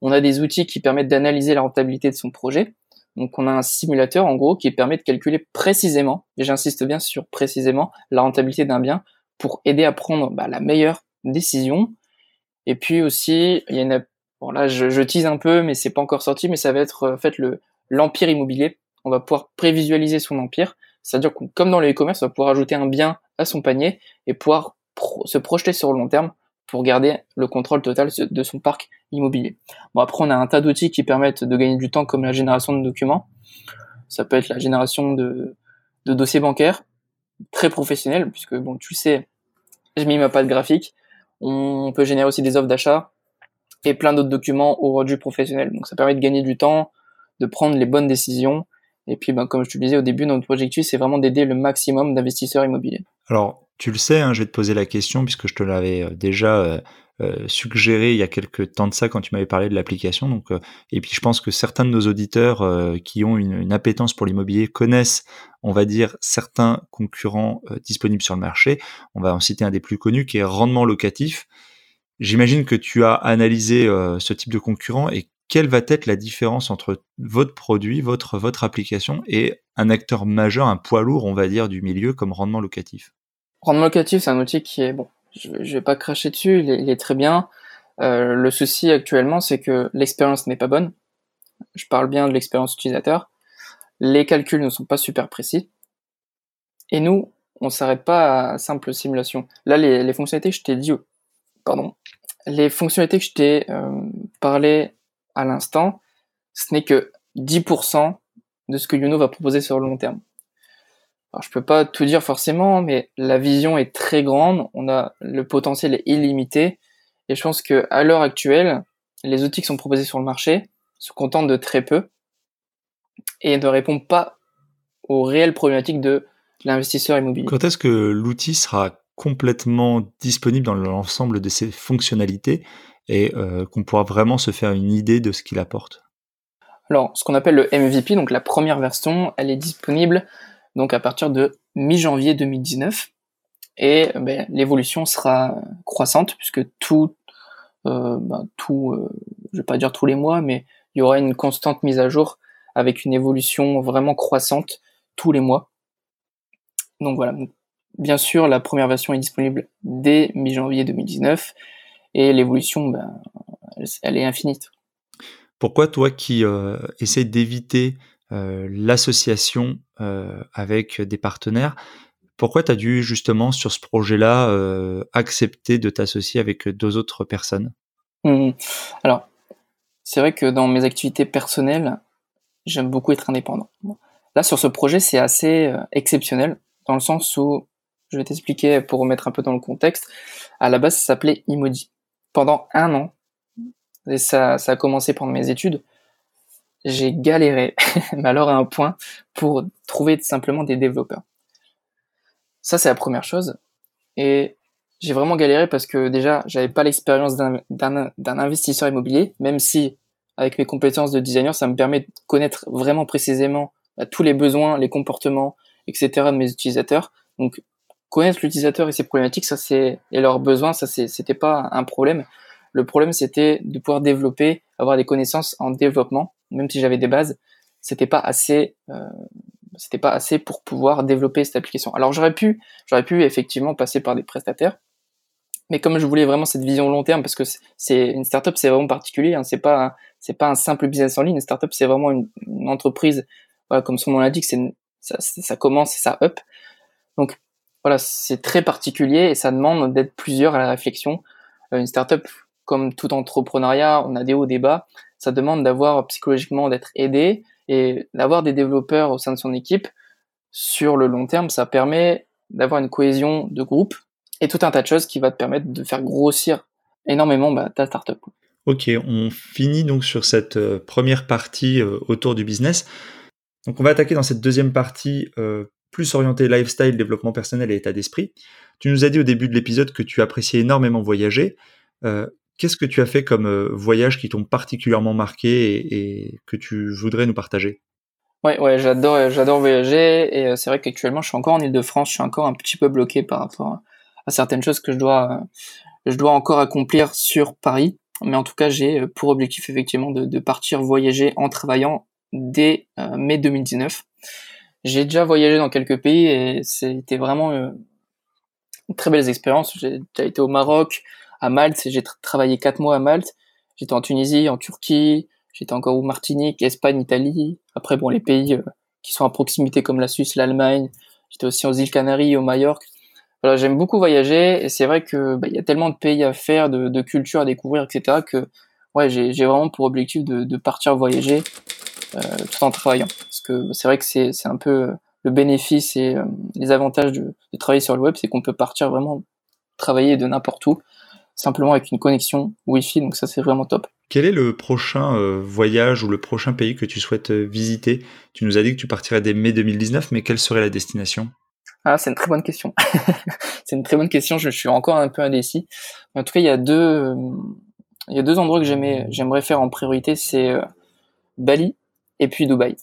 On a des outils qui permettent d'analyser la rentabilité de son projet. Donc on a un simulateur en gros qui permet de calculer précisément, et j'insiste bien sur précisément, la rentabilité d'un bien pour aider à prendre bah, la meilleure décision et puis aussi, il y a bon là je, tease un peu, mais c'est pas encore sorti, mais ça va être en fait le l'empire immobilier. On va pouvoir prévisualiser son empire, c'est-à-dire que comme dans le e-commerce, on va pouvoir ajouter un bien à son panier et pouvoir se projeter sur le long terme pour garder le contrôle total de son parc immobilier. Bon après on a un tas d'outils qui permettent de gagner du temps comme la génération de documents. Ça peut être la génération de, de dossiers bancaires, très professionnels, puisque bon tu sais, je mis ma patte graphique, on peut générer aussi des offres d'achat et plein d'autres documents au rendu professionnel. Donc ça permet de gagner du temps, de prendre les bonnes décisions. Et puis, ben, comme je te le disais au début, notre objectif, c'est vraiment d'aider le maximum d'investisseurs immobiliers. Alors, tu le sais, hein, je vais te poser la question puisque je te l'avais euh, déjà euh, suggéré il y a quelques temps de ça quand tu m'avais parlé de l'application. Donc, et puis je pense que certains de nos auditeurs qui ont une, une, appétence pour l'immobilier connaissent, on va dire, certains concurrents disponibles sur le marché. On va en citer un des plus connus qui est Rendement Locatif. J'imagine que tu as analysé ce type de concurrent et quelle va être la différence entre votre produit, votre, votre application et un acteur majeur, un poids lourd, on va dire, du milieu comme rendement locatif? Rendement locatif, c'est un outil qui est, bon, je, ne vais pas cracher dessus, il est, très bien. Euh, le souci actuellement, c'est que l'expérience n'est pas bonne. Je parle bien de l'expérience utilisateur. Les calculs ne sont pas super précis. Et nous, on s'arrête pas à simple simulation. Là, les, les fonctionnalités que je t'ai dit, pardon, les fonctionnalités que je t'ai euh, parlé à l'instant, ce n'est que 10% de ce que Youno va proposer sur le long terme. Alors, je peux pas tout dire forcément, mais la vision est très grande, on a le potentiel est illimité, et je pense que à l'heure actuelle, les outils qui sont proposés sur le marché se contentent de très peu et ne répondent pas aux réelles problématiques de l'investisseur immobilier. Quand est-ce que l'outil sera complètement disponible dans l'ensemble de ses fonctionnalités et euh, qu'on pourra vraiment se faire une idée de ce qu'il apporte? Alors, ce qu'on appelle le MVP, donc la première version, elle est disponible donc à partir de mi-janvier 2019 et ben, l'évolution sera croissante puisque tout, euh, ben, euh, vais pas dire tous les mois, mais il y aura une constante mise à jour avec une évolution vraiment croissante tous les mois. Donc voilà. Bien sûr, la première version est disponible dès mi-janvier 2019 et l'évolution, ben, elle, est infinite. Pourquoi toi qui euh, essaies d'éviter l'association euh, avec des partenaires, pourquoi tu as dû justement sur ce projet-là euh, accepter de t'associer avec deux autres personnes? Mmh. Alors, c'est vrai que dans mes activités personnelles, j'aime beaucoup être indépendant. Là, sur ce projet, c'est assez exceptionnel, dans le sens où, je vais t'expliquer pour remettre un peu dans le contexte, à la base, ça s'appelait Imodi. Pendant un an, et ça a commencé pendant mes études, j'ai galéré, mais alors à un point, pour trouver simplement des développeurs. Ça, c'est la première chose. Et j'ai vraiment galéré parce que déjà, j'avais pas l'expérience d'un investisseur immobilier, même si avec mes compétences de designer, ça me permet de connaître vraiment précisément bah, tous les besoins, les comportements, etc. de mes utilisateurs. Donc, connaître l'utilisateur et ses problématiques, ça c'est et leurs besoins, ça c'était pas un problème. Le problème c'était de pouvoir développer, avoir des connaissances en développement, même si j'avais des bases, c'était pas assez, euh, c'était pas assez pour pouvoir développer cette application. Alors j'aurais pu, j'aurais pu effectivement passer par des prestataires, mais comme je voulais vraiment cette vision long terme, parce que c'est une startup, c'est vraiment particulier, hein, c'est pas c'est pas un simple business en ligne. Une startup, c'est vraiment une, entreprise, comme son nom l'indique, c'est ça, ça commence et ça up. Donc voilà, c'est très particulier et ça demande d'être plusieurs à la réflexion. Euh, une startup, comme tout entrepreneuriat, on a des hauts, des bas. Ça demande d'avoir psychologiquement d'être aidé et d'avoir des développeurs au sein de son équipe. Sur le long terme, ça permet d'avoir une cohésion de groupe et tout un tas de choses qui va te permettre de faire grossir énormément bah, ta startup. Ok, on finit donc sur cette euh, première partie euh, autour du business. Donc on va attaquer dans cette deuxième partie plus orienté lifestyle, développement personnel et état d'esprit. Tu nous as dit au début de l'épisode que tu appréciais énormément voyager. Euh, qu'est-ce que tu as fait comme euh, voyage qui t'ont particulièrement marqué et, que tu voudrais nous partager? Ouais, ouais, j'adore, j'adore voyager et euh, c'est vrai qu'actuellement je suis encore en Ile-de-France, je suis encore un petit peu bloqué par rapport à certaines choses que je dois, je dois encore accomplir sur Paris. Mais en tout cas, j'ai pour objectif effectivement de, partir voyager en travaillant dès mai 2019. J'ai déjà voyagé dans quelques pays et c'était vraiment euh, une très belle expérience. J'ai été au Maroc, à Malte, j'ai travaillé quatre mois à Malte. J'étais en Tunisie, en Turquie, j'étais encore au Martinique, Espagne, Italie. Après, bon, les pays euh, qui sont à proximité comme la Suisse, l'Allemagne. J'étais aussi aux îles Canaries, au Majorque. Voilà, j'aime beaucoup voyager et c'est vrai que bah, il y a tellement de pays à faire, de, de cultures à découvrir, etc. que ouais, j'ai vraiment pour objectif de, partir voyager euh, tout en travaillant. Parce que c'est vrai que c'est un peu le bénéfice et euh, les avantages de, travailler sur le web, c'est qu'on peut partir vraiment travailler de n'importe où, simplement avec une connexion Wi-Fi, donc ça c'est vraiment top. Quel est le prochain euh, voyage ou le prochain pays que tu souhaites visiter? Tu nous as dit que tu partirais dès mai 2019, mais quelle serait la destination? Ah, c'est une très bonne question. c'est une très bonne question. Je suis encore un peu indécis. En tout cas, il y a deux, il y a deux endroits que j'aimerais faire en priorité. C'est Bali et puis Dubaï.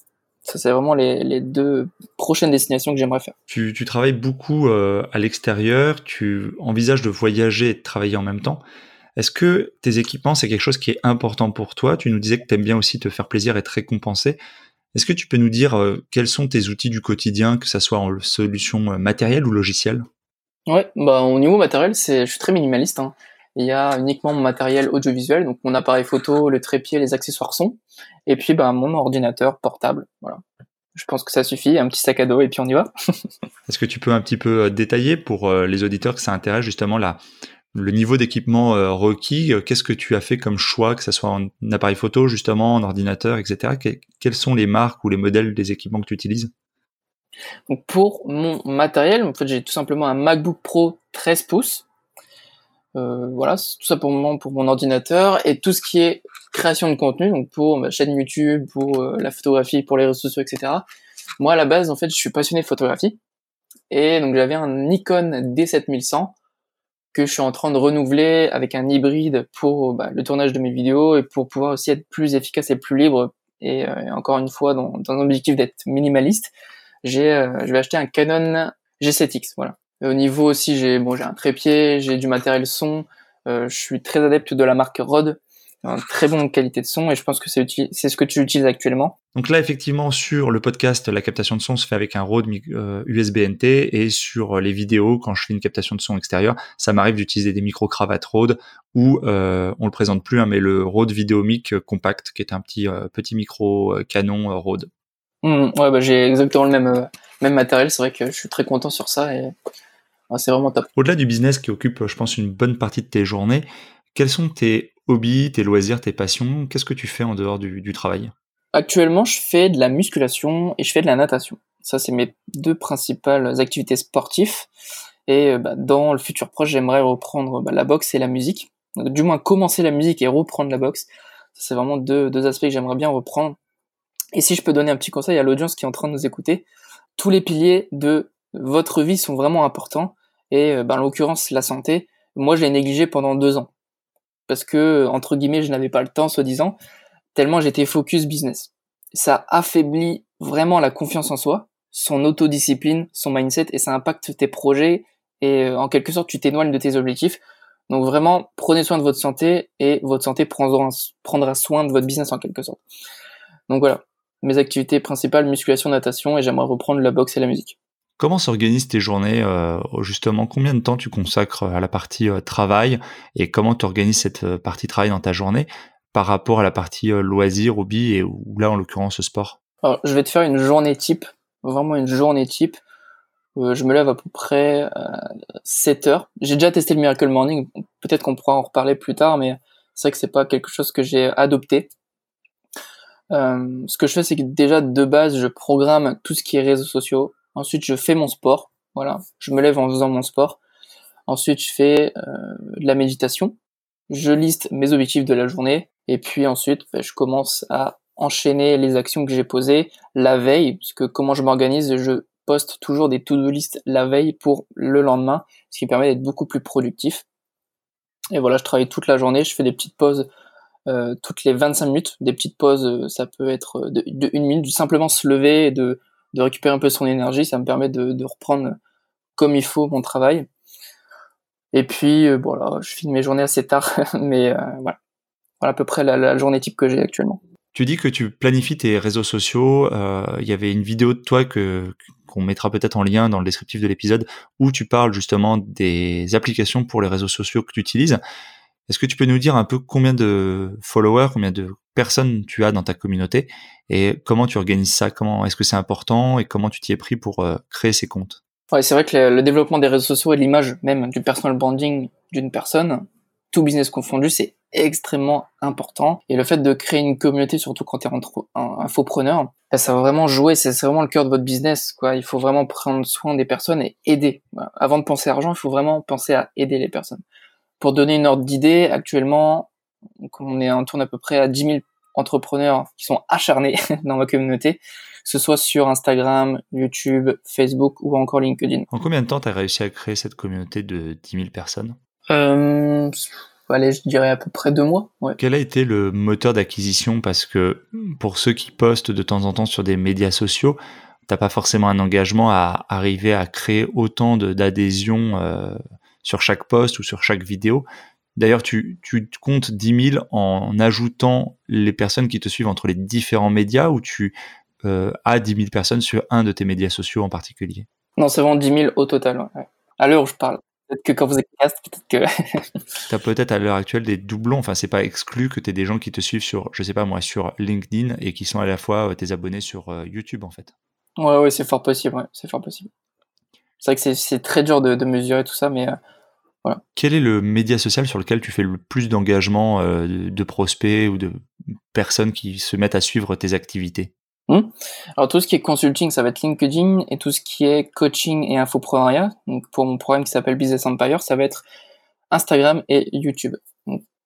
Ça, c'est vraiment les, deux prochaines destinations que j'aimerais faire. Tu, travailles beaucoup euh, à l'extérieur, tu envisages de voyager et de travailler en même temps. Est-ce que tes équipements, c'est quelque chose qui est important pour toi? Tu nous disais que tu aimes bien aussi te faire plaisir et te récompenser. Est-ce que tu peux nous dire euh, quels sont tes outils du quotidien, que ce soit en solution euh, matérielle ou logicielle? Ouais, bah au niveau matériel, c'est, je suis très minimaliste. Hein il y a uniquement mon matériel audiovisuel, donc mon appareil photo, le trépied, les accessoires son, et puis ben, mon ordinateur portable. Voilà. Je pense que ça suffit, un petit sac à dos et puis on y va. Est-ce que tu peux un petit peu euh, détailler pour euh, les auditeurs que ça intéresse justement la, le niveau d'équipement euh, requis Qu'est-ce que tu as fait comme choix, que ce soit en appareil photo justement, en ordinateur, etc. quelles sont les marques ou les modèles des équipements que tu utilises? Donc pour mon matériel, en fait, j'ai tout simplement un MacBook Pro 13 pouces euh, voilà, tout ça pour mon, pour mon ordinateur et tout ce qui est création de contenu, donc pour ma chaîne YouTube, pour euh, la photographie, pour les réseaux sociaux, etc. Moi, à la base, en fait, je suis passionné de photographie et donc j'avais un Nikon D7100 que je suis en train de renouveler avec un hybride pour bah, le tournage de mes vidéos et pour pouvoir aussi être plus efficace et plus libre. Et, euh, encore une fois, dans, dans un objectif d'être minimaliste, j'ai, je vais acheter un Canon G7X. Voilà. Au niveau aussi, j'ai bon, j'ai un trépied, j'ai du matériel son. Euh, je suis très adepte de la marque Rode, très bonne qualité de son, et je pense que c'est ce que tu utilises actuellement. Donc là, effectivement, sur le podcast, la captation de son se fait avec un Rode USB-NT, euh, et sur les vidéos, quand je fais une captation de son extérieur, ça m'arrive d'utiliser des micro cravates Rode ou euh, on le présente plus, hein, mais le Rode Videomic Compact, qui est un petit euh, petit micro canon Rode. Mmh, ouais, bah, j'ai exactement le même même matériel. C'est vrai que je suis très content sur ça et c'est vraiment top. Au-delà du business qui occupe, je pense, une bonne partie de tes journées, quels sont tes hobbies, tes loisirs, tes passions? Qu'est-ce que tu fais en dehors du, travail? Actuellement, je fais de la musculation et je fais de la natation. Ça, c'est mes deux principales activités sportives. Et euh, bah, dans le futur proche, j'aimerais reprendre bah, la boxe et la musique. du moins commencer la musique et reprendre la boxe. C'est vraiment deux, deux aspects que j'aimerais bien reprendre Et si je peux donner un petit conseil à l'audience qui est en train de nous écouter, tous les piliers de votre vie sont vraiment importants. Et ben, en l'occurrence, la santé, moi je l'ai négligé pendant deux ans. Parce que, entre guillemets, je n'avais pas le temps, soi-disant, tellement j'étais focus business. Ça affaiblit vraiment la confiance en soi, son autodiscipline, son mindset, et ça impacte tes projets, et euh, en quelque sorte, tu t'éloignes de tes objectifs. Donc vraiment, prenez soin de votre santé, et votre santé prendra, prendra soin de votre business en quelque sorte. Donc voilà, mes activités principales, musculation, natation, et j'aimerais reprendre la boxe et la musique. Comment s'organisent tes journées euh, Justement, combien de temps tu consacres à la partie euh, travail et comment tu organises cette euh, partie travail dans ta journée par rapport à la partie loisir, hobby et ou là en l'occurrence sport? Je vais te faire une journée type, vraiment une journée type. je me lève à peu près à 7 heures. J'ai déjà testé le Miracle Morning, peut-être qu'on pourra en reparler plus tard, mais c'est vrai que c'est pas quelque chose que j'ai adopté. ce que je fais, c'est que déjà de base, je programme tout ce qui est réseaux sociaux, Ensuite, je fais mon sport. Voilà, je me lève en faisant mon sport. Ensuite, je fais euh, de la méditation. Je liste mes objectifs de la journée. Et puis ensuite, ben, je commence à enchaîner les actions que j'ai posées la veille. Parce que comment je m'organise, je poste toujours des to-do list la veille pour le lendemain, ce qui permet d'être beaucoup plus productif. Et voilà, je travaille toute la journée. Je fais des petites pauses euh, toutes les 25 minutes. Des petites pauses, euh, ça peut être de, de une minute, simplement se lever et de de récupérer un peu son énergie, ça me permet de, reprendre comme il faut mon travail. Et puis euh, voilà, je finis mes journées assez tard, mais euh, voilà. voilà à peu près la, journée type que j'ai actuellement. Tu dis que tu planifies tes réseaux sociaux. Euh, il y avait une vidéo de toi que qu'on mettra peut-être en lien dans le descriptif de l'épisode où tu parles justement des applications pour les réseaux sociaux que tu utilises. Est-ce que tu peux nous dire un peu combien de followers, combien de personnes tu as dans ta communauté et comment tu organises ça? Comment est-ce que c'est important et comment tu t'y es pris pour euh, créer ces comptes? Ouais, c'est vrai que le, développement des réseaux sociaux et l'image même du personal branding d'une personne, tout business confondu, c'est extrêmement important. Et le fait de créer une communauté, surtout quand tu es un, infopreneur, ben, ça va vraiment jouer, c'est vraiment le cœur de votre business. Il faut vraiment prendre soin des personnes et aider. Avant de penser à argent, il faut vraiment penser à aider les personnes. Pour donner une ordre d'idée, actuellement, on est en tourne à peu près à 10 000 entrepreneurs qui sont acharnés dans ma communauté, que ce soit sur Instagram, YouTube, Facebook ou encore LinkedIn. En combien de temps tu as réussi à créer cette communauté de 10 000 personnes? Euh, Allez, je dirais à peu près deux mois. Ouais. Quel a été le moteur d'acquisition? Parce que pour ceux qui postent de temps en temps sur des médias sociaux, t'as pas forcément un engagement à arriver à créer autant d'adhésions euh, sur chaque post ou sur chaque vidéo. D'ailleurs, tu, tu comptes 10 000 en ajoutant les personnes qui te suivent entre les différents médias ou tu euh, as 10 000 personnes sur un de tes médias sociaux en particulier? Non, c'est vraiment 10 000 au total. À l'heure où je parle. Peut-être que quand vous écoutez, peut-être que. tu as peut-être à l'heure actuelle des doublons. Enfin, c'est pas exclu que tu aies des gens qui te suivent sur, je sais pas moi, sur LinkedIn et qui sont à la fois euh, tes abonnés sur euh, YouTube en fait. Ouais, ouais, c'est fort possible. Ouais, c'est fort possible. C'est vrai que c'est très dur de, mesurer tout ça, mais euh, voilà. Quel est le média social sur lequel tu fais le plus d'engagement euh, de prospects ou de personnes qui se mettent à suivre tes activités? Hmm. Alors tout ce qui est consulting, ça va être LinkedIn, et tout ce qui est coaching et infoprenariat, donc pour mon programme qui s'appelle Business Empire, ça va être Instagram et YouTube.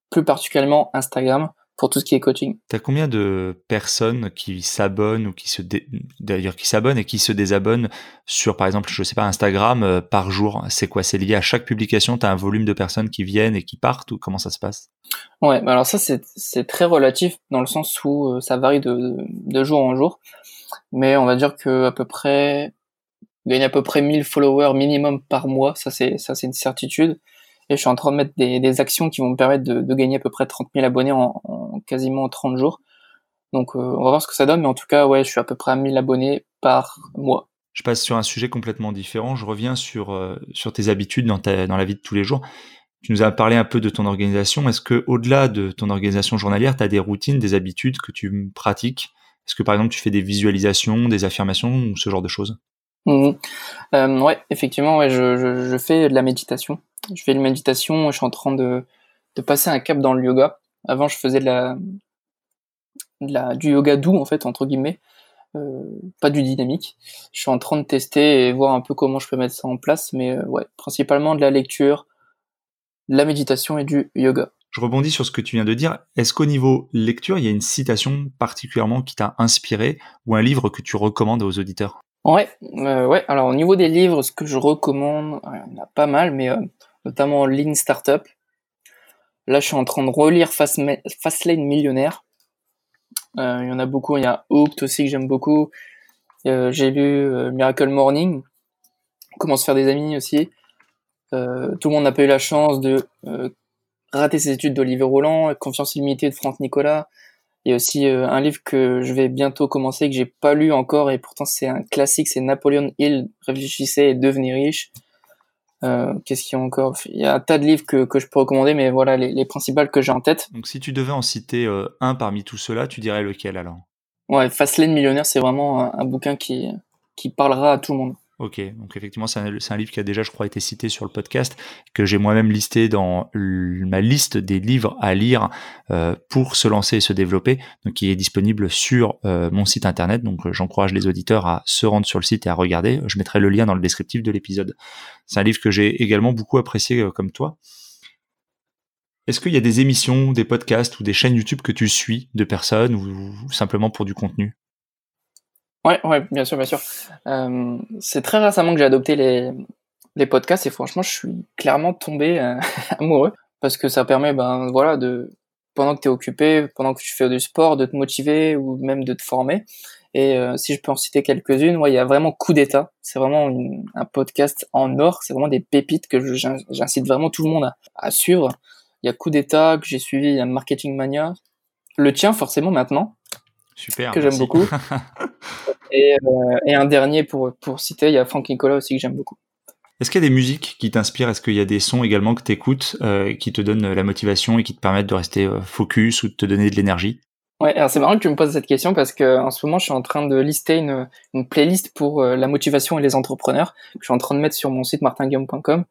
plus particulièrement Instagram, pour tout ce qui est coaching. T'as combien de personnes qui s'abonnent ou qui se d'ailleurs qui s'abonnent et qui se désabonnent sur par exemple je sais pas Instagram euh, par jour? C'est quoi? C'est lié à chaque publication? T'as un volume de personnes qui viennent et qui partent ou comment ça se passe? Ouais, bah alors ça c'est très relatif dans le sens où euh, ça varie de, de jour en jour, mais on va dire que à peu près gagne à peu près 1000 followers minimum par mois, ça c'est ça c'est une certitude et je suis en train de mettre des, des actions qui vont me permettre de, de, gagner à peu près 30 000 abonnés en, en quasiment 30 jours. Donc euh, on va voir ce que ça donne, mais en tout cas, ouais, je suis à peu près à 1000 abonnés par mois. Je passe sur un sujet complètement différent. Je reviens sur, euh, sur tes habitudes dans, ta, dans la vie de tous les jours. Tu nous as parlé un peu de ton organisation. Est-ce que au-delà de ton organisation journalière, tu as des routines, des habitudes que tu pratiques? Est-ce que par exemple tu fais des visualisations, des affirmations ou ce genre de choses? Mmh. euh, Ouais, effectivement, ouais, je, je, je, fais de la méditation je fais une méditation, je suis en train de, de passer un cap dans le yoga. Avant, je faisais de la, de la, du yoga doux, en fait, entre guillemets, euh, pas du dynamique. Je suis en train de tester et voir un peu comment je peux mettre ça en place, mais euh, ouais, principalement de la lecture, de la méditation et du yoga. Je rebondis sur ce que tu viens de dire. Est-ce qu'au niveau lecture, il y a une citation particulièrement qui t'a inspiré ou un livre que tu recommandes aux auditeurs? Ouais, euh, ouais. Alors au niveau des livres, ce que je recommande, il y en a pas mal, mais euh, notamment Lean Startup. Là, je suis en train de relire Fastlane Millionnaire. Euh, il y en a beaucoup. Il y a Hooked aussi que j'aime beaucoup. J'ai lu Miracle Morning. Comment se faire des amis aussi. tout le monde n'a pas eu la chance de Rater ses études d'Olivier Roland, Confiance illimitée de Franck Nicolas. Il y a aussi euh, un livre que je vais bientôt commencer, que j'ai pas lu encore, et pourtant c'est un classique, c'est Napoléon Hill, Réfléchissez et devenez riche. Euh, Qu'est-ce qu'il y a encore? Il y a un tas de livres que, que je peux recommander, mais voilà les, les principales que j'ai en tête. Donc si tu devais en citer euh, un parmi tous ceux-là, tu dirais lequel alors Ouais, Fastlane Millionnaire, c'est vraiment un, un, bouquin qui, qui parlera à tout le monde. Ok, donc effectivement, c'est un, livre qui a déjà, je crois, été cité sur le podcast, que j'ai moi-même listé dans ma liste des livres à lire euh, pour se lancer et se développer, donc qui est disponible sur euh, mon site internet. Donc, euh, j'encourage les auditeurs à se rendre sur le site et à regarder. Je mettrai le lien dans le descriptif de l'épisode. C'est un livre que j'ai également beaucoup apprécié comme toi. Est-ce qu'il y a des émissions, des podcasts ou des chaînes YouTube que tu suis de personnes ou simplement pour du contenu? Ouais, ouais, bien sûr, bien sûr. Euh, c'est très récemment que j'ai adopté les, les podcasts et franchement, je suis clairement tombé euh, amoureux parce que ça permet, ben voilà, de pendant que tu es occupé, pendant que tu fais du sport, de te motiver ou même de te former. Et euh, si je peux en citer quelques-unes, il y a vraiment Coup d'État. C'est vraiment un podcast en or. C'est vraiment des pépites que j'incite vraiment tout le monde à, à suivre. Il y a Coup d'État que j'ai suivi, il y a Marketing Mania. Le tien, forcément, maintenant. Super. Que j'aime beaucoup. Et, euh, et, un dernier pour, pour citer, il y a Frank Nicolas aussi que j'aime beaucoup. Est-ce qu'il y a des musiques qui t'inspirent? Est-ce qu'il y a des sons également que tu écoutes euh, qui te donnent la motivation et qui te permettent de rester euh, focus ou de te donner de l'énergie? Ouais, alors c'est marrant que tu me poses cette question parce que en ce moment je suis en train de lister une, une playlist pour euh, la motivation et les entrepreneurs que je suis en train de mettre sur mon site martinguillaume.com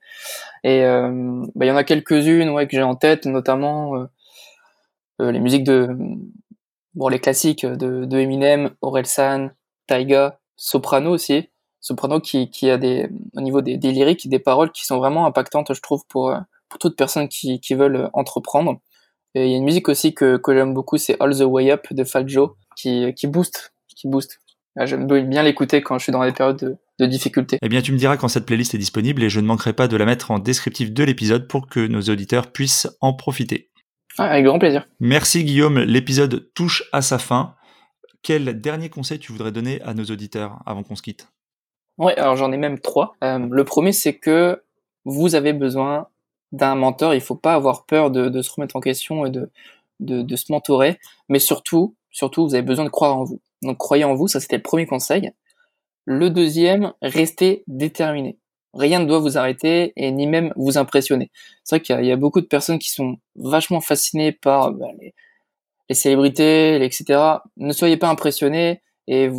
et euh, bah, il y en a quelques-unes ouais que j'ai en tête, notamment euh, les musiques de bon les classiques de, de Eminem, Orelsan, Taiga, Soprano aussi. Soprano qui, a des, au niveau des, des lyriques, des paroles qui sont vraiment impactantes, je trouve, pour, euh, pour toute personne qui, qui veulent entreprendre. Et il y a une musique aussi que, que j'aime beaucoup, c'est All the Way Up de Fat qui, qui booste, qui booste. Ah, j'aime bien l'écouter quand je suis dans des périodes de, de difficulté. Eh bien, tu me diras quand cette playlist est disponible et je ne manquerai pas de la mettre en descriptif de l'épisode pour que nos auditeurs puissent en profiter. Ah, avec grand plaisir. Merci Guillaume, l'épisode touche à sa fin quel dernier conseil tu voudrais donner à nos auditeurs avant qu'on se quitte? Ouais, alors j'en ai même trois. Euh, le premier, c'est que vous avez besoin d'un mentor. Il faut pas avoir peur de, de, se remettre en question et de, de, de, se mentorer. Mais surtout, surtout, vous avez besoin de croire en vous. Donc croyez en vous, ça c'était le premier conseil. Le deuxième, restez déterminé. Rien ne doit vous arrêter et ni même vous impressionner. C'est vrai qu'il y, a beaucoup de personnes qui sont vachement fascinées par bah, les, célébrités, etc. Ne soyez pas impressionnés et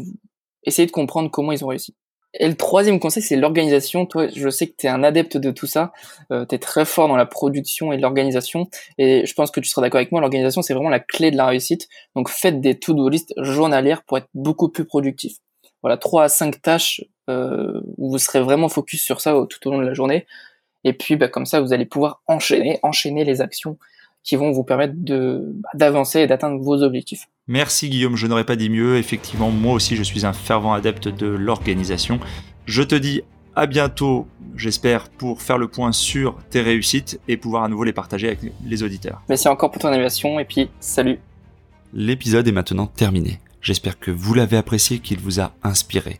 essayez de comprendre comment ils ont réussi. Et le troisième conseil, c'est l'organisation. Toi, je sais que tu es un adepte de tout ça. Euh, tu es très fort dans la production et l'organisation. Et je pense que tu seras d'accord avec moi, l'organisation, c'est vraiment la clé de la réussite. Donc faites des to-do list journalières pour être beaucoup plus productif. Voilà, trois à cinq tâches où vous serez vraiment focus sur ça tout au long de la journée. Et puis, bah, comme ça, vous allez pouvoir enchaîner, enchaîner les actions qui vont vous permettre de bah, d'avancer et d'atteindre vos objectifs. Merci Guillaume, je n'aurais pas dit mieux. Effectivement, moi aussi, je suis un fervent adepte de l'organisation. Je te dis à bientôt, j'espère, pour faire le point sur tes réussites et pouvoir à nouveau les partager avec les auditeurs. Merci encore pour ton invitation et puis salut. L'épisode est maintenant terminé. J'espère que vous l'avez apprécié, qu'il vous a inspiré.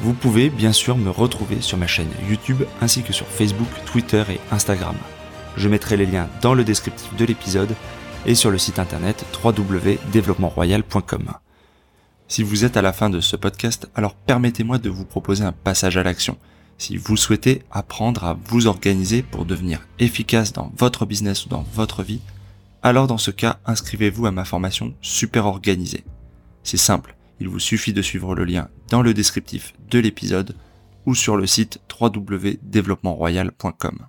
Vous pouvez bien sûr me retrouver sur ma chaîne YouTube ainsi que sur Facebook, Twitter et Instagram. Je mettrai les liens dans le descriptif de l'épisode et sur le site internet www.développementroyal.com. Si vous êtes à la fin de ce podcast, alors permettez-moi de vous proposer un passage à l'action. Si vous souhaitez apprendre à vous organiser pour devenir efficace dans votre business ou dans votre vie, alors dans ce cas, inscrivez-vous à ma formation super organisée. C'est simple, il vous suffit de suivre le lien dans le descriptif de l'épisode ou sur le site www.développementroyal.com.